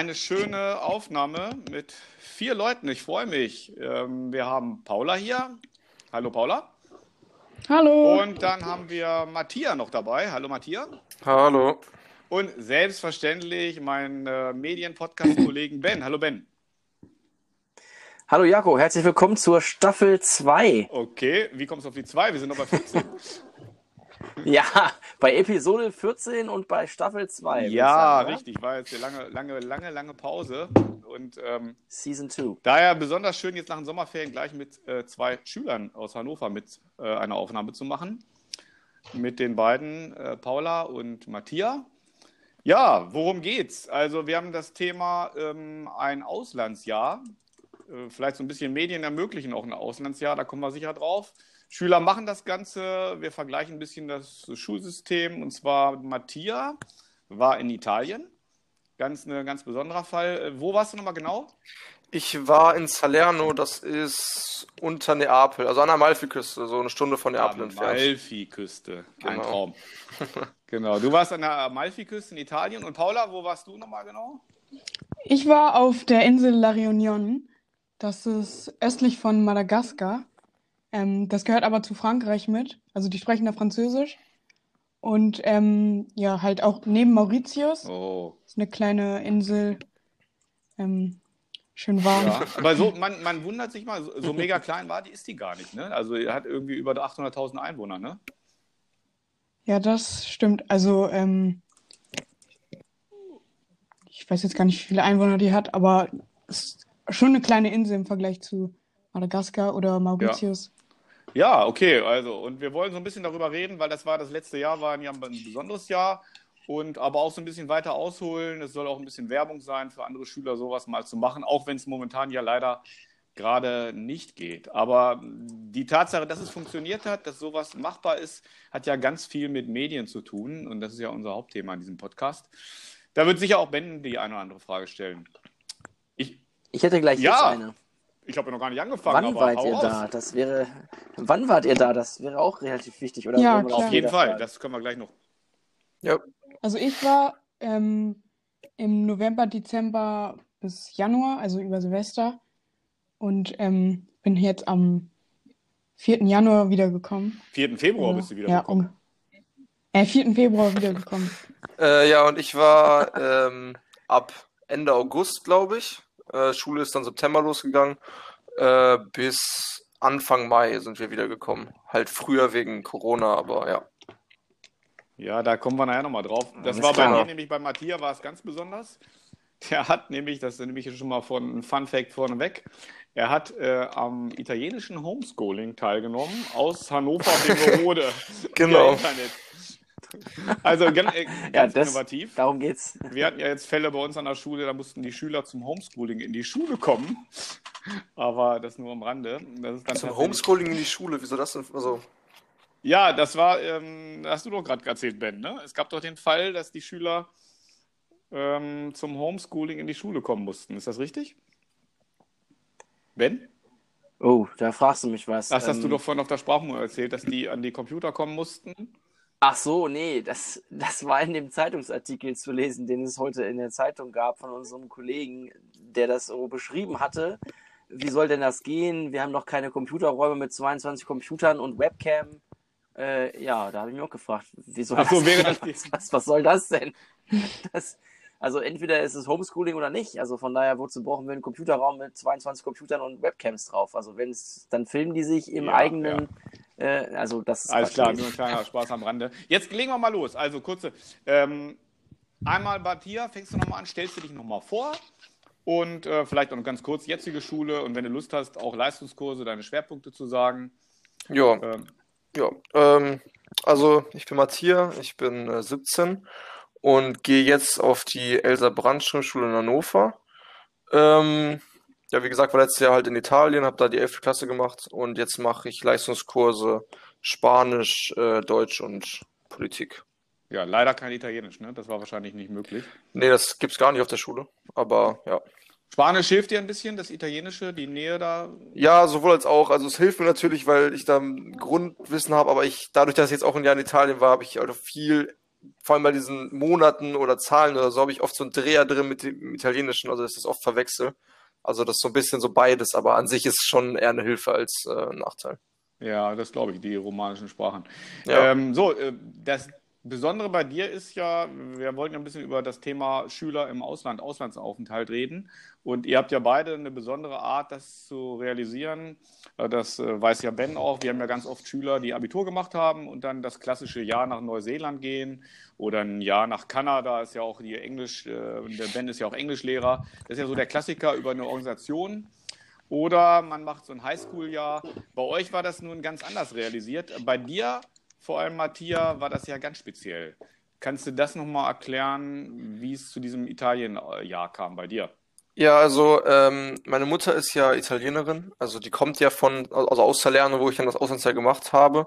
Eine schöne Aufnahme mit vier Leuten. Ich freue mich. Ähm, wir haben Paula hier. Hallo Paula. Hallo. Und dann haben wir Matthias noch dabei. Hallo Matthias. Hallo. Und selbstverständlich meinen äh, Medienpodcast-Kollegen Ben. Hallo Ben. Hallo Jaco, herzlich willkommen zur Staffel 2. Okay, wie kommst du auf die 2? Wir sind noch bei 14. Ja, bei Episode 14 und bei Staffel 2. Ja, richtig. War jetzt eine lange, lange, lange, lange Pause. Und ähm, Season 2. daher besonders schön, jetzt nach den Sommerferien gleich mit äh, zwei Schülern aus Hannover mit äh, eine Aufnahme zu machen. Mit den beiden, äh, Paula und Matthias. Ja, worum geht's? Also, wir haben das Thema ähm, ein Auslandsjahr. Äh, vielleicht so ein bisschen Medien ermöglichen auch ein Auslandsjahr, da kommen wir sicher drauf. Schüler machen das Ganze. Wir vergleichen ein bisschen das Schulsystem. Und zwar Mattia war in Italien. Ganz ein ganz besonderer Fall. Äh, Wo warst du nochmal genau? Ich war in Salerno, das ist unter Neapel, also an der Amalfiküste, so eine Stunde von Neapel entfernt. Amalfiküste. Ein Genau. Traum. genau. Du warst an der Amalfiküste in Italien. Und Paula, wo warst du nochmal genau? Ich war auf der Insel La Réunion. Das ist östlich von Madagaskar. Ähm, das gehört aber zu Frankreich mit. Also die sprechen da Französisch. Und ähm, ja, halt auch neben Mauritius. Oh. ist eine kleine Insel. Ähm, schön warm. Ja, aber so, man, man wundert sich mal, so, mega klein war die, ist die gar nicht. Ne? Also, die hat irgendwie über 800.000 Einwohner, ne? Ja, das stimmt. Also, ähm, ich weiß jetzt gar nicht, wie viele Einwohner die hat, aber es ist schon eine kleine Insel im Vergleich zu Madagaskar oder Mauritius. Ja, okay, also und wir wollen so ein bisschen darüber reden, weil das war das letzte Jahr, war ein, ein besonderes Jahr und aber auch so ein bisschen weiter ausholen. Es soll auch ein bisschen Werbung sein für andere Schüler, sowas mal zu machen, auch wenn es momentan ja leider gerade nicht geht. Aber die Tatsache, dass es funktioniert hat, dass sowas machbar ist, hat ja ganz viel mit Medien zu tun und das ist ja unser Hauptthema in diesem Podcast. Da wird sicher auch Ben die eine oder andere Frage stellen. Ich, Ich hätte gleich Ja, jetzt eine. Ich habe ja noch gar nicht angefangen, Wann aber wart ihr raus. da? Das wäre. Wann wart ihr da? Das wäre auch relativ wichtig, oder? Ja, klar. Auf jeden Fall, fragen? das können wir gleich noch. Ja, Also ich war ähm, im November, Dezember bis Januar, also über Silvester, und ähm, bin jetzt am 4. Januar wiedergekommen. 4. Februar Oder- bist du wieder ja, um, äh, 4. Februar wiedergekommen. äh, ja, und ich war ähm, ab Ende August, glaube ich. Äh, Schule ist dann September losgegangen. Äh, bis Anfang Mai sind wir wiedergekommen. Halt früher wegen Corona, aber ja. Ja, da kommen wir nachher nochmal drauf. Das Alles war bei klar. mir nämlich bei Matthias war es ganz besonders. Der hat nämlich, das ist nämlich schon mal von ein Fun Fact vorneweg, er hat äh, am italienischen Homeschooling teilgenommen aus Hannover Rode. Genau. Also ganz, äh, Ja, ganz das, innovativ. darum geht's. Wir hatten ja jetzt Fälle bei uns an der Schule, da mussten die Schüler zum Homeschooling in die Schule kommen. Aber das nur am Rande. Das ist dann Zum Homeschooling in die Schule, wieso das denn? Also, Ja, das war, ähm, hast du doch gerade erzählt, Ben, ne? Es gab doch den Fall, dass die Schüler ähm, zum Homeschooling in die Schule kommen mussten. Ist das richtig? Ben? Oh, da fragst du mich was. Das hast du Ähm, doch vorhin auf der Sprachmemo erzählt, dass die an die Computer kommen mussten. Ach so, nee, das, das war in dem Zeitungsartikel zu lesen, den es heute in der Zeitung gab von unserem Kollegen, der das so beschrieben hatte. Wie soll denn das gehen? Wir haben noch keine Computerräume mit 22 Computern und Webcam. Äh, ja, da habe ich mich auch gefragt, wie soll so, das was, was, was soll das denn? Das, also entweder ist es Homeschooling oder nicht. Also von daher, wozu brauchen wir einen Computerraum mit 22 Computern und Webcams drauf? Also wenn es, dann filmen die sich im Ja, eigenen, Äh, also das ist Alles klar, nur ein kleiner Spaß am Rande. Jetzt legen wir mal los. Also kurze. Ähm, einmal, Matthias, fängst du nochmal an, stellst du dich nochmal vor und äh, vielleicht auch noch ganz kurz jetzige Schule und wenn du Lust hast, auch Leistungskurse, deine Schwerpunkte zu sagen. ja. Ähm, Ja, ähm, also ich bin Matthias, ich bin äh, 17 und gehe jetzt auf die Elsa Brandt Schule in Hannover. Ähm, ja, wie gesagt, war letztes Jahr halt in Italien, habe da die 11. Klasse gemacht und jetzt mache ich Leistungskurse Spanisch, äh, Deutsch und Politik. ja, leider kein Italienisch, ne? Das war wahrscheinlich nicht möglich. Nee, das gibt's gar nicht auf der Schule, aber ja. Spanisch hilft dir ein bisschen, das Italienische, die Nähe da. Ja, sowohl als auch. Also es hilft mir natürlich, weil ich da ein Grundwissen habe, aber ich, dadurch, dass ich jetzt auch ein Jahr in Italien war, habe ich also viel vor allem bei diesen Monaten oder Zahlen oder so, habe ich oft so einen Dreher drin mit dem Italienischen, also dass ich das oft verwechsel. Also das ist so ein bisschen so beides, aber an sich ist es schon eher eine Hilfe als äh, ein Nachteil. Ja, das glaube ich, die romanischen Sprachen. Ja. Ähm, so, äh, das Besondere bei dir ist ja, wir wollten ja ein bisschen über das Thema Schüler im Ausland, Auslandsaufenthalt reden. Und ihr habt ja beide eine besondere Art, das zu realisieren. Äh, Das äh, weiß ja Ben auch. Wir haben ja ganz oft Schüler, die Abitur gemacht haben und dann das klassische Jahr nach Neuseeland gehen oder ein Jahr nach Kanada. Ist ja auch die Englisch, äh, der Ben ist ja auch Englischlehrer. Das ist ja so der Klassiker über eine Organisation. Oder man macht so ein Highschool-Jahr. Bei euch war das nun ganz anders realisiert. Bei dir, vor allem Matthias, war das ja ganz speziell. Kannst du das nochmal erklären, wie es zu diesem Italien-Jahr kam bei dir? Ja, also ähm, meine Mutter ist ja Italienerin, also die kommt ja von, also aus Salerno, wo ich dann das Auslandsjahr gemacht habe.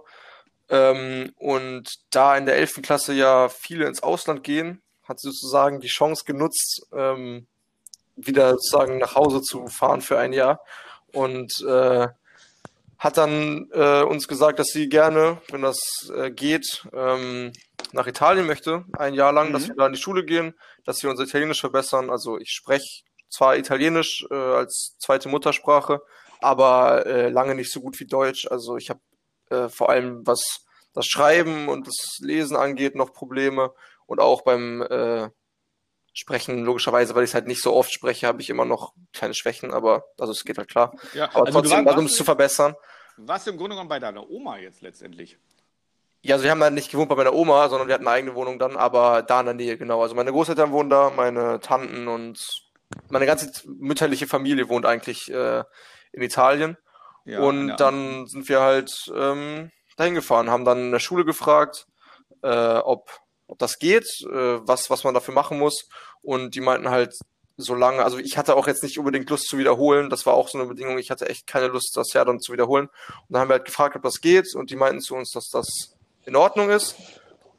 Ähm, und da in der 11. Klasse ja viele ins Ausland gehen, hat sie sozusagen die Chance genutzt, ähm, wieder sozusagen nach Hause zu fahren für ein Jahr. Und äh, hat dann äh, uns gesagt, dass sie gerne, wenn das äh, geht, ähm, nach Italien möchte, ein Jahr lang, dass Mhm. wir da in die Schule gehen, dass wir unser Italienisch verbessern. Also ich spreche zwar Italienisch äh, als zweite Muttersprache, aber äh, lange nicht so gut wie Deutsch. Also ich habe äh, vor allem, was das Schreiben und das Lesen angeht, noch Probleme. Und auch beim äh, Sprechen, logischerweise, weil ich es halt nicht so oft spreche, habe ich immer noch kleine Schwächen, aber also es geht halt klar. Ja, Aber also trotzdem, also um es zu verbessern. Du im Grunde genommen bei deiner Oma jetzt letztendlich. Ja, also wir haben da nicht gewohnt bei meiner Oma, sondern wir hatten eine eigene Wohnung dann, aber da in der Nähe, genau. Also meine Großeltern wohnen da, meine Tanten und meine ganze mütterliche Familie wohnt eigentlich äh, in Italien. Ja, und ja. dann sind wir halt ähm, dahin gefahren, haben dann in der Schule gefragt, äh, ob, ob das geht, äh, was, was man dafür machen muss. Und die meinten halt, so lange, also ich hatte auch jetzt nicht unbedingt Lust zu wiederholen, das war auch so eine Bedingung, ich hatte echt keine Lust, das Jahr dann zu wiederholen. Und dann haben wir halt gefragt, ob das geht und die meinten zu uns, dass das in Ordnung ist,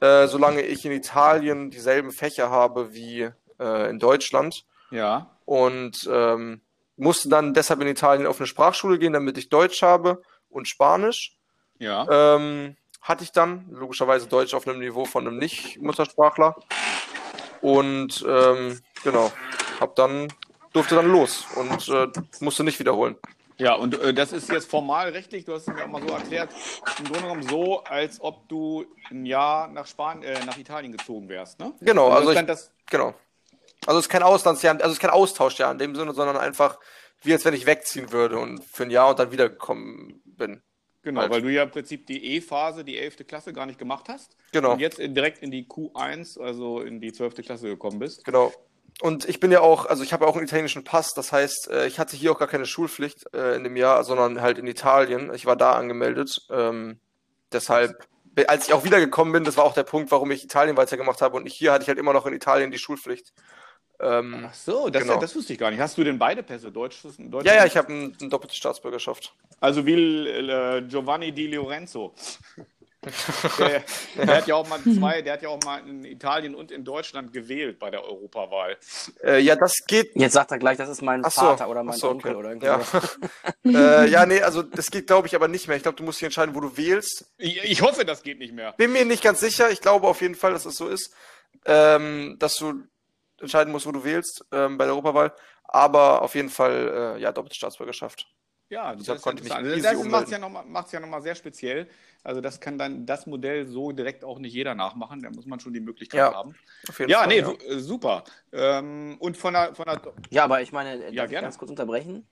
äh, solange ich in Italien dieselben Fächer habe wie äh, in Deutschland Ja, und ähm, musste dann deshalb in Italien auf eine Sprachschule gehen, damit ich Deutsch habe und Spanisch. ja. Ähm, hatte ich dann, logischerweise Deutsch auf einem Niveau von einem Nicht-Muttersprachler. Und ähm, genau, hab dann, durfte dann los und äh, musste nicht wiederholen. Ja, und äh, das ist jetzt formal rechtlich, du hast es mir auch mal so erklärt, im Grunde genommen so, als ob du ein Jahr nach Span äh, nach Italien gezogen wärst, ne? Genau, also ich, das, genau. Also es ist kein Auslandsjahr, also es ist kein Austauschjahr in dem Sinne, sondern einfach wie als wenn ich wegziehen würde und für ein Jahr und dann wiedergekommen bin. genau, halt. weil du ja im Prinzip die E-Phase, die 11. Klasse gar nicht gemacht hast Genau. und jetzt direkt in die Q1, also in die 12. Klasse gekommen bist. Genau. Und ich bin ja auch, also ich habe ja auch einen italienischen Pass, das heißt, äh, ich hatte hier auch gar keine Schulpflicht äh, in dem Jahr, sondern halt in Italien. Ich war da angemeldet. Ähm, deshalb, als ich auch wiedergekommen bin, das war auch der Punkt, warum ich Italien weitergemacht habe und hier, hatte ich halt immer noch in Italien die Schulpflicht. Ähm, Ach so, das, Genau. das wusste ich gar nicht. Hast du denn beide Pässe, Deutsch? Deutsch ja, ja, ich habe ein, eine doppelte Staatsbürgerschaft. Also wie äh, Giovanni Di Lorenzo. Der, der hat ja auch mal zwei, der hat ja auch mal in Italien und in Deutschland gewählt bei der Europawahl. Äh, ja, das geht. Jetzt sagt er gleich, das ist mein so, Vater oder mein so, Onkel okay. oder irgendwie Ja. äh, ja, nee, also das geht, glaube ich, aber nicht mehr. Ich glaube, du musst dich entscheiden, wo du wählst. Ich, ich hoffe, das geht nicht mehr. Bin mir nicht ganz sicher. Ich glaube auf jeden Fall, dass es so ist, ähm, dass du entscheiden musst, wo du wählst ähm, bei der Europawahl. Aber auf jeden Fall, äh, ja, doppelte Staatsbürgerschaft. Ja, Deshalb das, konnte ich mich das, easy das macht es ja nochmal macht's ja noch mal sehr speziell. Also das kann dann das Modell so direkt auch nicht jeder nachmachen. Da muss man schon die Möglichkeit Ja, haben. Auf jeden Ja, Fall, nee, ja. äh, super. Ähm, und von der, von der Ja, aber ich meine, darf Ja, ich gerne. ganz kurz unterbrechen?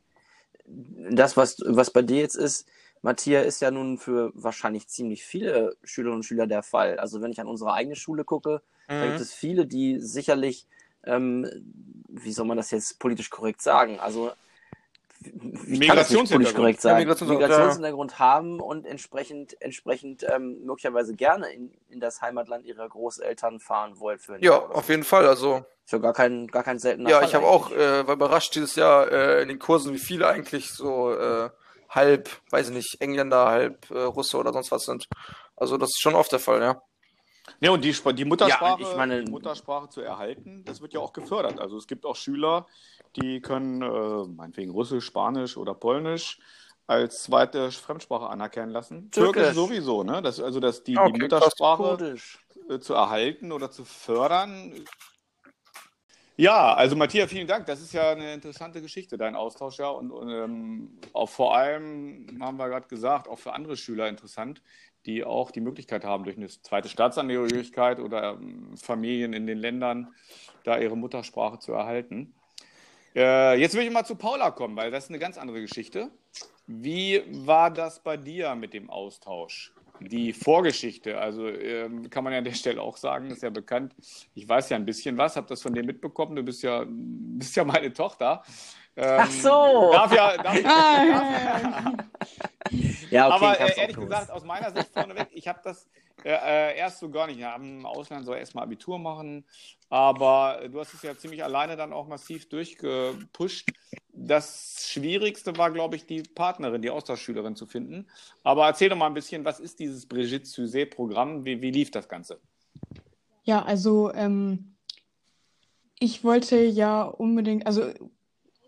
Das, was, was bei dir jetzt ist, Matthias, ist ja nun für wahrscheinlich ziemlich viele Schülerinnen und Schüler der Fall. Also wenn ich an unsere eigene Schule gucke, da gibt Mhm. es viele, die sicherlich, ähm, wie soll man das jetzt politisch korrekt sagen? Also wie kann das nicht politisch Migrationshintergrund. korrekt Ja, sagen? Migrationshintergrund, Migrationshintergrund haben und entsprechend, entsprechend ähm, möglicherweise gerne in, in das Heimatland ihrer Großeltern fahren wollen für Ja, Jahr auf so. jeden Fall. Also, Ist ja gar kein, gar kein seltener ja, Fall ich habe auch, äh, war überrascht dieses Jahr äh, in den Kursen, wie viele eigentlich so äh, halb, weiß ich nicht, Engländer, halb äh, Russe oder sonst was sind. Also, das ist schon oft der Fall, ja. Ja, und die, die Muttersprache, Ja, ich meine- Muttersprache zu erhalten, das wird ja auch gefördert. Also es gibt auch Schüler, die können äh, meinetwegen Russisch, Spanisch oder Polnisch als zweite Fremdsprache anerkennen lassen. Türkisch. Türkisch sowieso, ne? Das, also dass die, Okay, die. Muttersprache äh, zu erhalten oder zu fördern. Ja, also Matthias, vielen Dank. Das ist ja eine interessante Geschichte, dein Austausch ja. Und, und ähm, auch vor allem, haben wir gerade gesagt, auch für andere Schüler interessant, die auch die Möglichkeit haben, durch eine zweite Staatsangehörigkeit oder ähm, Familien in den Ländern da ihre Muttersprache zu erhalten. Äh, jetzt will ich mal zu Paula kommen, weil das ist eine ganz andere Geschichte. Wie war das bei dir mit dem Austausch? Die Vorgeschichte, also ähm, kann man ja an der Stelle auch sagen, ist ja bekannt. Ich weiß ja ein bisschen was, habe das von dir mitbekommen. Du bist ja, bist ja meine Tochter. Ähm, Ach so. Darf ja, darf, ah, ja, okay, aber äh, ehrlich gesagt, aus meiner Sicht vorneweg, ich habe das äh, erst so gar nicht. Ja, Im Ausland soll erstmal Abitur machen, aber du hast es ja ziemlich alleine dann auch massiv durchgepusht. Das Schwierigste war, glaube ich, die Partnerin, die Austauschschülerin zu finden. Aber erzähl doch mal ein bisschen, was ist dieses Brigitte Suzet-Programm? Wie, wie lief das Ganze? Ja, also ähm, ich wollte ja unbedingt, also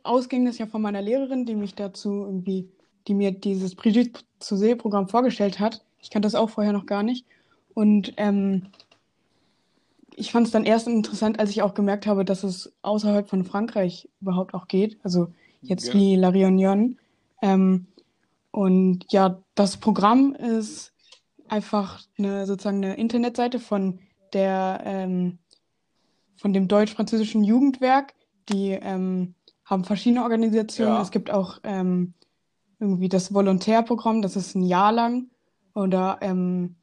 ausging das ja von meiner Lehrerin, die mich dazu irgendwie, die mir dieses Brigitte Suzet-Programm vorgestellt hat. Ich kannte das auch vorher noch gar nicht. Und ähm, ich fand es dann erst interessant, als ich auch gemerkt habe, dass es außerhalb von Frankreich überhaupt auch geht. Also jetzt ja. wie La Réunion. Ähm, und ja, das Programm ist einfach eine sozusagen eine Internetseite von der ähm, von dem deutsch-französischen Jugendwerk. Die ähm, haben verschiedene Organisationen. Ja. Es gibt auch ähm, irgendwie das Volontärprogramm, das ist ein Jahr lang oder ähm,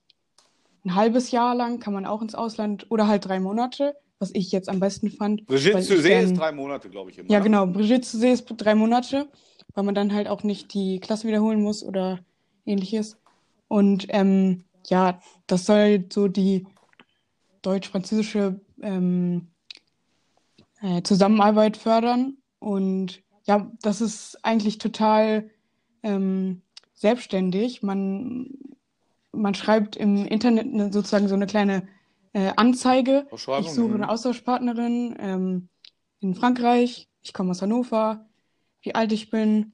ein halbes Jahr lang kann man auch ins Ausland oder halt drei Monate, was ich jetzt am besten fand. Brigitte Suzet ist drei Monate, glaube ich. Immer, ja, ne? genau. Brigitte Suzet ist drei Monate, weil man dann halt auch nicht die Klasse wiederholen muss oder ähnliches. Und ähm, ja, das soll so die deutsch-französische ähm, äh, Zusammenarbeit fördern. Und ja, das ist eigentlich total ähm, selbstständig. Man man schreibt im Internet sozusagen so eine kleine äh, Anzeige. Ich suche eine Austauschpartnerin ähm, in Frankreich. Ich komme aus Hannover, wie alt ich bin.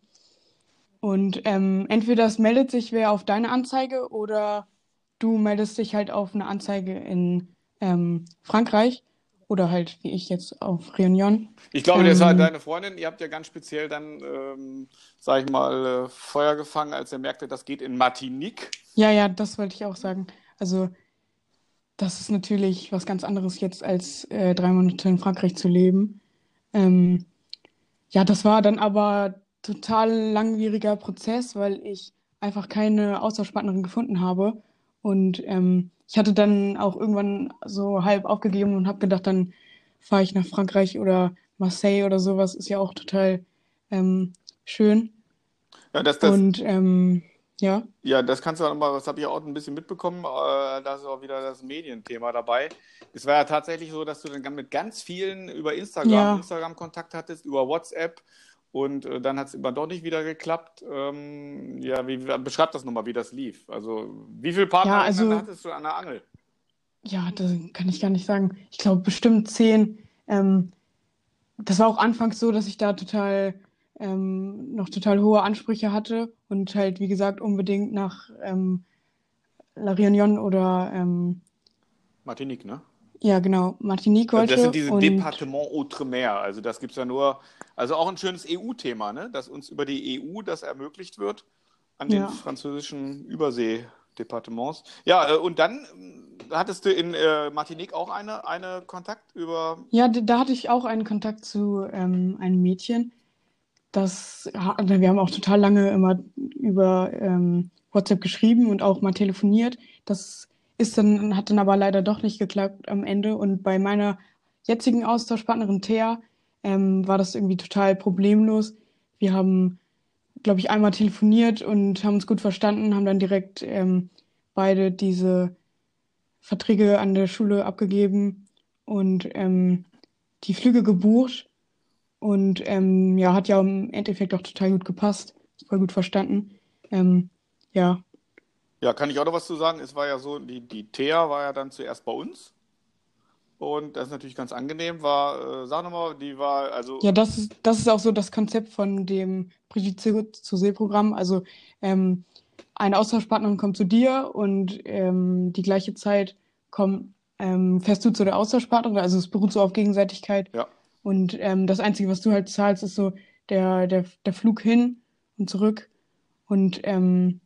Und ähm, entweder es meldet sich wer auf deine Anzeige oder du meldest dich halt auf eine Anzeige in ähm, Frankreich oder halt wie ich jetzt auf Réunion. Ich glaube, ähm, das war deine Freundin. Ihr habt ja ganz speziell dann, ähm, sag ich mal, äh, Feuer gefangen, als er merkte, das geht in Martinique. Ja, ja, das wollte ich auch sagen. Also, das ist natürlich was ganz anderes jetzt, als äh, drei Monate in Frankreich zu leben. Ähm, ja, das war dann aber total langwieriger Prozess, weil ich einfach keine Austauschpartnerin gefunden habe. Und ähm, ich hatte dann auch irgendwann so halb aufgegeben und habe gedacht, dann fahre ich nach Frankreich oder Marseille oder sowas. Ist ja auch total ähm, schön. Ja, das, das, und ähm, ja. Ja, das kannst du auch nochmal, das habe ich auch ein bisschen mitbekommen. Äh, da ist auch wieder das Medienthema dabei. Es war ja tatsächlich so, dass du dann mit ganz vielen über Instagram, ja. Instagram Kontakt hattest, über WhatsApp und äh, dann hat es immer doch nicht wieder geklappt. Ähm, ja, wie, beschreib das nochmal, wie das lief. Also, wie viele Partner ja, also, hattest du an der Angel? Ja, das kann ich gar nicht sagen. Ich glaube, bestimmt zehn. Ähm, das war auch anfangs so, dass ich da total ähm, noch total hohe Ansprüche hatte und halt, wie gesagt, unbedingt nach ähm, La Réunion oder ähm, Martinique, ne? Ja, genau. Martinique wollte. Das sind diese und... Departement Outremer. Also das gibt es ja nur, also auch ein schönes EU-Thema, ne? dass uns über die EU das ermöglicht wird an den ja. französischen Überseedepartements. Ja, äh, und dann äh, hattest du in äh, Martinique auch eine, eine Kontakt über. Ja, da hatte ich auch einen Kontakt zu ähm, einem Mädchen. Das, wir haben auch total lange immer über ähm, WhatsApp geschrieben und auch mal telefoniert. Das ist dann, hat dann aber leider doch nicht geklappt am Ende. Und bei meiner jetzigen Austauschpartnerin Thea ähm, war das irgendwie total problemlos. Wir haben, glaube ich, einmal telefoniert und haben uns gut verstanden, haben dann direkt ähm, beide diese Verträge an der Schule abgegeben und ähm, die Flüge gebucht. Und ähm, ja, hat ja im Endeffekt auch total gut gepasst, voll gut verstanden. Ähm, ja, ja, kann ich auch noch was zu sagen? Es war ja so, die, die Thea war ja dann zuerst bei uns. Und das ist natürlich ganz angenehm, war, äh, sag nochmal, die war, also. Ja, das ist, das ist auch so das Konzept von dem Brigitte zu See-Programm. Also, ähm, eine Austauschpartnerin kommt zu dir und ähm, die gleiche Zeit kommt ähm, fährst du zu der Austauschpartnerin, also es beruht so auf Gegenseitigkeit. Ja. Und ähm, das Einzige, was du halt zahlst, ist so der, der, der Flug hin und zurück. Und ähm,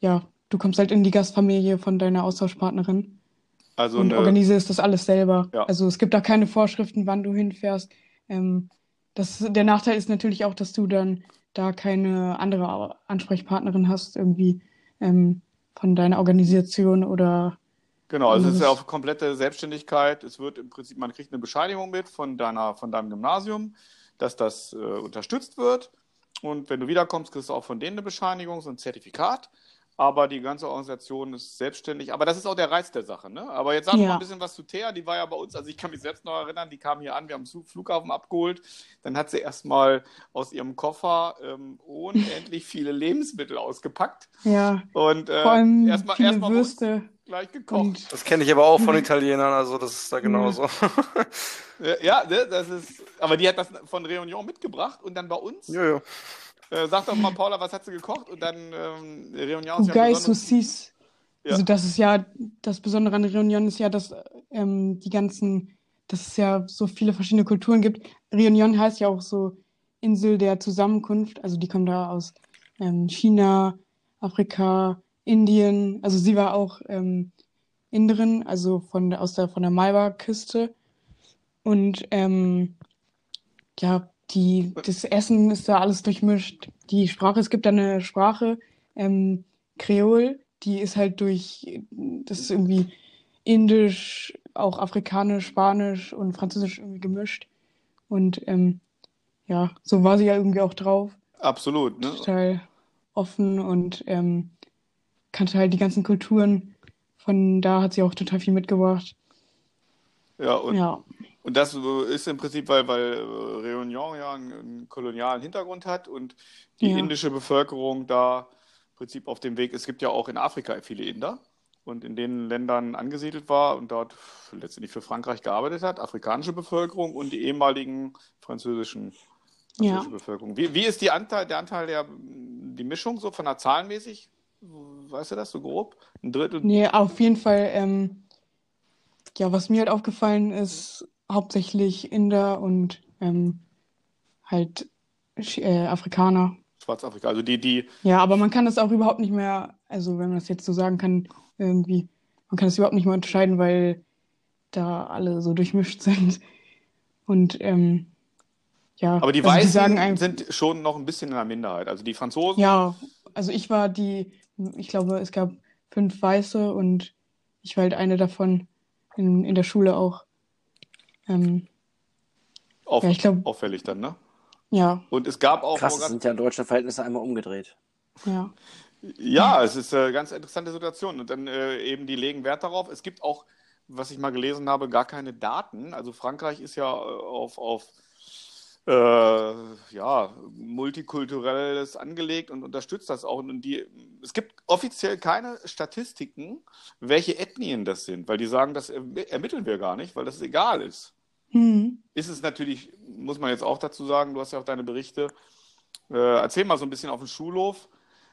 ja, du kommst halt in die Gastfamilie von deiner Austauschpartnerin Also und eine, organisierst das alles selber. Ja. Also es gibt da keine Vorschriften, wann du hinfährst. Ähm, das, der Nachteil ist natürlich auch, dass du dann da keine andere Ansprechpartnerin hast, irgendwie ähm, von deiner Organisation oder genau, also es ist ja auf komplette Selbstständigkeit. Es wird im Prinzip, man kriegt eine Bescheinigung mit von deiner, von deinem Gymnasium, dass das äh, unterstützt wird. Und wenn du wiederkommst, kriegst du auch von denen eine Bescheinigung, so ein Zertifikat. Aber die ganze Organisation ist selbstständig. Aber das ist auch der Reiz der Sache. Ne? Aber jetzt sag doch mal Ja. ein bisschen was zu Thea. Die war ja bei uns, also ich kann mich selbst noch erinnern, die kam hier an, wir haben den Flughafen abgeholt. Dann hat sie erstmal aus ihrem Koffer ähm, unendlich viele Lebensmittel ausgepackt. Ja, Und äh, erstmal uns Würste gleich gekocht. und Das kenne ich aber auch von Italienern, also das ist da genauso. Ja, ne, das ist. Aber die hat das von Réunion mitgebracht und dann bei uns. ja, ja. Äh, sag doch mal, Paula, was hat sie gekocht? Und dann ähm, Réunion ist ja Ougai besonders. Saucisse. Ja. Also das ist ja, das Besondere an Réunion ist ja, dass ähm, die ganzen, dass es ja so viele verschiedene Kulturen gibt. Réunion heißt ja auch so Insel der Zusammenkunft. Also die kommen da aus ähm, China, Afrika, Indien. Also sie war auch ähm, Inderin, also von der, aus der, von der Malwa-Küste. Und ähm, ja, die, das Essen ist da alles durchmischt. Die Sprache, es gibt da eine Sprache, ähm, Kreol, die ist halt durch, das ist irgendwie Indisch, auch Afrikanisch, Spanisch und Französisch irgendwie gemischt. Und ähm, ja, so war sie ja irgendwie auch drauf. Absolut, ne? Total offen und ähm, kannte halt die ganzen Kulturen. Von da hat sie auch total viel mitgebracht. Ja, und, Ja, und das äh, ist im Prinzip, weil, weil äh, Réunion ja einen, kolonialen Hintergrund hat und die Ja. indische Bevölkerung da im Prinzip auf dem Weg, es gibt ja auch in Afrika viele Inder und in den Ländern angesiedelt war und dort letztendlich für Frankreich gearbeitet hat, afrikanische Bevölkerung und die ehemaligen französischen ja. Bevölkerung. Wie, wie ist die Anteil, der Anteil der die Mischung so von der zahlenmäßig? Weißt du das so grob? Ein Drittel? Nee, auf jeden Fall, ähm, ja, was mir halt aufgefallen ist, hauptsächlich Inder und ähm, halt äh, Afrikaner. Schwarzafrika. Also die, die, Ja, aber man kann das auch überhaupt nicht mehr, also wenn man das jetzt so sagen kann, irgendwie, man kann das überhaupt nicht mehr unterscheiden, weil da alle so durchmischt sind. Und ähm, ja, aber die also die Weißen sagen einem, sind schon noch ein bisschen in der Minderheit. Also die Franzosen, ja, also ich war die, ich glaube, es gab fünf Weiße und ich war halt eine davon in, in der Schule auch. Ähm, auf, ja, ich glaube, auffällig dann, ne? ja, Und es gab auch Krass, sind ja deutsche Verhältnisse einmal umgedreht. ja, Ja, es ist eine ganz interessante Situation. Und dann äh, eben, die legen Wert darauf. Es gibt auch, was ich mal gelesen habe, gar keine Daten. Also Frankreich ist ja äh, auf, auf äh, ja, multikulturelles angelegt und unterstützt das auch. Und die, es gibt offiziell keine Statistiken, welche Ethnien das sind, weil die sagen, das erm- ermitteln wir gar nicht, weil das egal ist. Hm, Ist es natürlich, muss man jetzt auch dazu sagen, du hast ja auch deine Berichte. Äh, erzähl mal so ein bisschen auf dem Schulhof.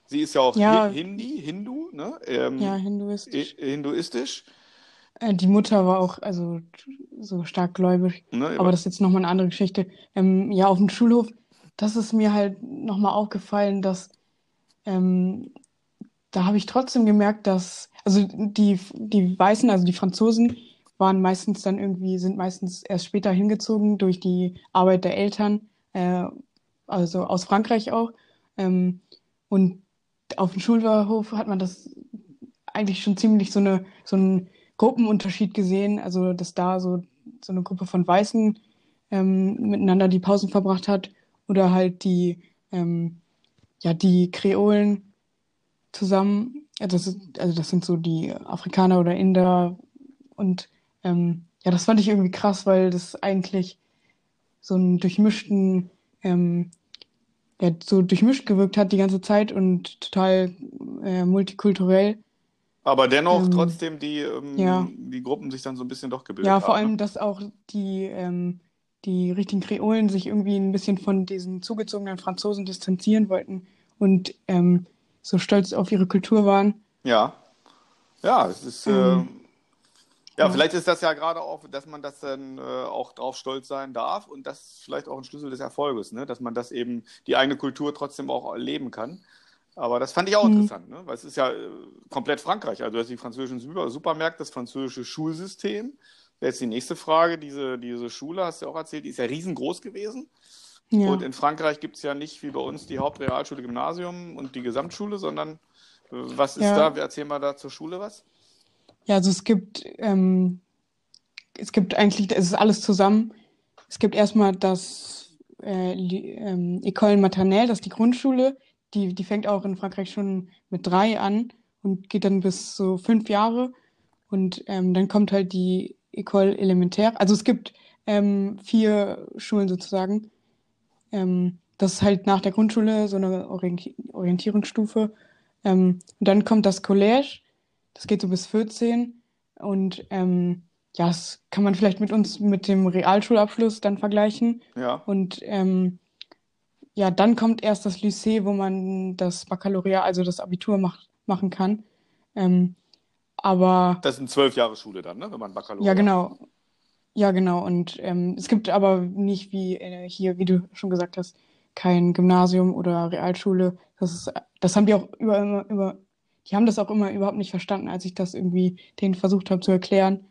Sie ist ja auch Ja. Hi- Hindi, Hindu, ne? Ähm, ja, hinduistisch. hi- hinduistisch. Äh, die Mutter war auch also so stark gläubig. Ne? Aber das ist jetzt nochmal eine andere Geschichte. Ähm, ja, auf dem Schulhof, das ist mir halt nochmal aufgefallen, dass ähm, da habe ich trotzdem gemerkt, dass, also die, die Weißen, also die Franzosen, waren meistens dann irgendwie, sind meistens erst später hingezogen durch die Arbeit der Eltern, äh, also aus Frankreich auch. Ähm, und auf dem Schulhof hat man das eigentlich schon ziemlich so eine, so einen Gruppenunterschied gesehen, also dass da so, so eine Gruppe von Weißen ähm, miteinander die Pausen verbracht hat oder halt die, ähm, ja, die Kreolen zusammen. Ja, das ist, also das sind so die Afrikaner oder Inder und ähm, ja, das fand ich irgendwie krass, weil das eigentlich so einen durchmischten, ähm, ja, so durchmischt gewirkt hat die ganze Zeit und total äh, multikulturell. Aber dennoch Ähm, trotzdem die, ähm, ja. die Gruppen sich dann so ein bisschen doch gebildet Ja, vor haben. allem, ne? dass auch die, ähm, die richtigen Kreolen sich irgendwie ein bisschen von diesen zugezogenen Franzosen distanzieren wollten und ähm, so stolz auf ihre Kultur waren. Ja. Ja, es ist, äh, Ja, Ja. vielleicht ist das ja gerade auch, dass man das dann äh, auch drauf stolz sein darf und das ist vielleicht auch ein Schlüssel des Erfolges, ne? dass man das eben, die eigene Kultur trotzdem auch leben kann. Aber das fand ich auch Mhm. interessant, ne? weil es ist ja äh, komplett Frankreich. Also du hast die französischen Super Supermärkte, das französische Schulsystem. Jetzt die nächste Frage, diese, diese Schule, hast du ja auch erzählt, die ist ja riesengroß gewesen. Ja. Und in Frankreich gibt es ja nicht wie bei uns die Hauptrealschule, Gymnasium und die Gesamtschule, sondern äh, was ist Ja. da? Erzähl mal da zur Schule was. Ja, also es gibt, ähm, es gibt eigentlich, es ist alles zusammen. Es gibt erstmal das äh, ähm, École Maternelle, das ist die Grundschule. Die, die fängt auch in Frankreich schon mit drei an und geht dann bis so fünf Jahre. Und ähm, dann kommt halt die École Élémentaire. Also es gibt ähm, vier Schulen sozusagen. Ähm, das ist halt nach der Grundschule so eine Orienti Orientierungsstufe. Ähm, und dann kommt das Collège. Das geht so bis 14. Und ähm, ja, das kann man vielleicht mit uns mit dem Realschulabschluss dann vergleichen. Ja. Und ähm, ja, dann kommt erst das Lycée, wo man das Baccalaureat, also das Abitur macht, machen kann. Ähm, aber Das sind zwölf Jahre Schule dann, ne? wenn man Baccalaureat ja, genau. Ja, genau. Und ähm, es gibt aber nicht wie äh, hier, wie du schon gesagt hast, kein Gymnasium oder Realschule. Das ist, das haben die auch über, immer, über, die haben das auch immer überhaupt nicht verstanden, als ich das irgendwie denen versucht habe zu erklären.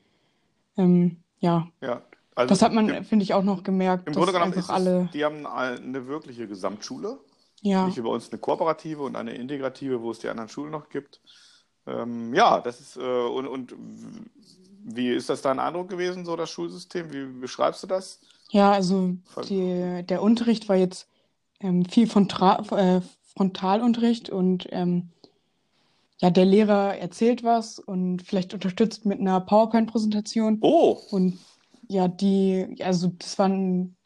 Ähm, ja, Ja, also das hat man, finde ich, auch noch gemerkt, im Grunde genommen ist es, alle, die haben eine wirkliche Gesamtschule, ja, nicht bei uns eine kooperative und eine integrative, wo es die anderen Schulen noch gibt. Ähm, ja, das ist, äh, und, und wie ist das dein Eindruck gewesen, so das Schulsystem? Wie beschreibst du das? ja, also die, der Unterricht war jetzt ähm, viel von Tra äh, Frontalunterricht und ähm, ja, der Lehrer erzählt was und vielleicht unterstützt mit einer PowerPoint-Präsentation. Oh, Und ja, die, also das waren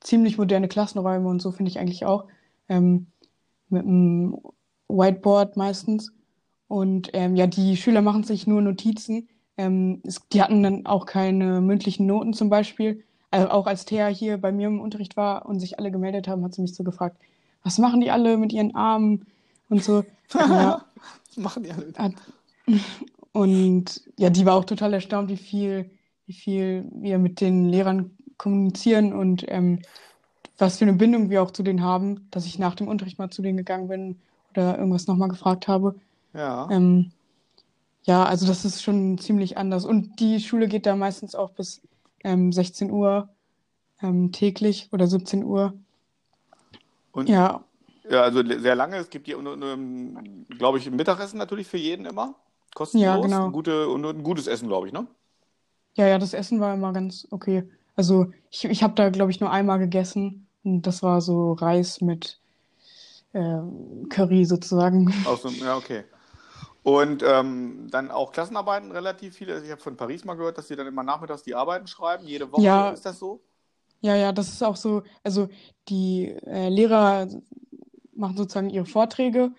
ziemlich moderne Klassenräume und so finde ich eigentlich auch. Ähm, mit einem Whiteboard meistens. Und ähm, ja, die Schüler machen sich nur Notizen. Ähm, es, die hatten dann auch keine mündlichen Noten zum Beispiel. Also auch als Thea hier bei mir im Unterricht war und sich alle gemeldet haben, hat sie mich so gefragt, was machen die alle mit ihren Armen und so. Ja, machen die alle? hat, und ja, die war auch total erstaunt, wie viel, wie viel wir mit den Lehrern kommunizieren und ähm, was für eine Bindung wir auch zu denen haben, dass ich nach dem Unterricht mal zu denen gegangen bin oder irgendwas nochmal gefragt habe. Ja, Ähm, ja, also das ist schon ziemlich anders. Und die Schule geht da meistens auch bis ähm, 16 Uhr ähm, täglich oder 17 Uhr. und Ja, ja, also sehr lange. Es gibt hier, glaube ich, ein Mittagessen natürlich für jeden immer. Kostenlos. Ja, genau. Ein, gute, und ein gutes Essen, glaube ich, ne? ja, ja, das Essen war immer ganz okay. Also ich, ich habe da, glaube ich, nur einmal gegessen und das war so Reis mit ähm, Curry sozusagen. Aus dem, ja, okay. Und ähm, dann auch Klassenarbeiten relativ viele. Also ich habe von Paris mal gehört, dass sie dann immer nachmittags die Arbeiten schreiben. Jede Woche Ja. ist das so? Ja, ja, das ist auch so. Also die äh, Lehrer machen sozusagen ihre Vorträge,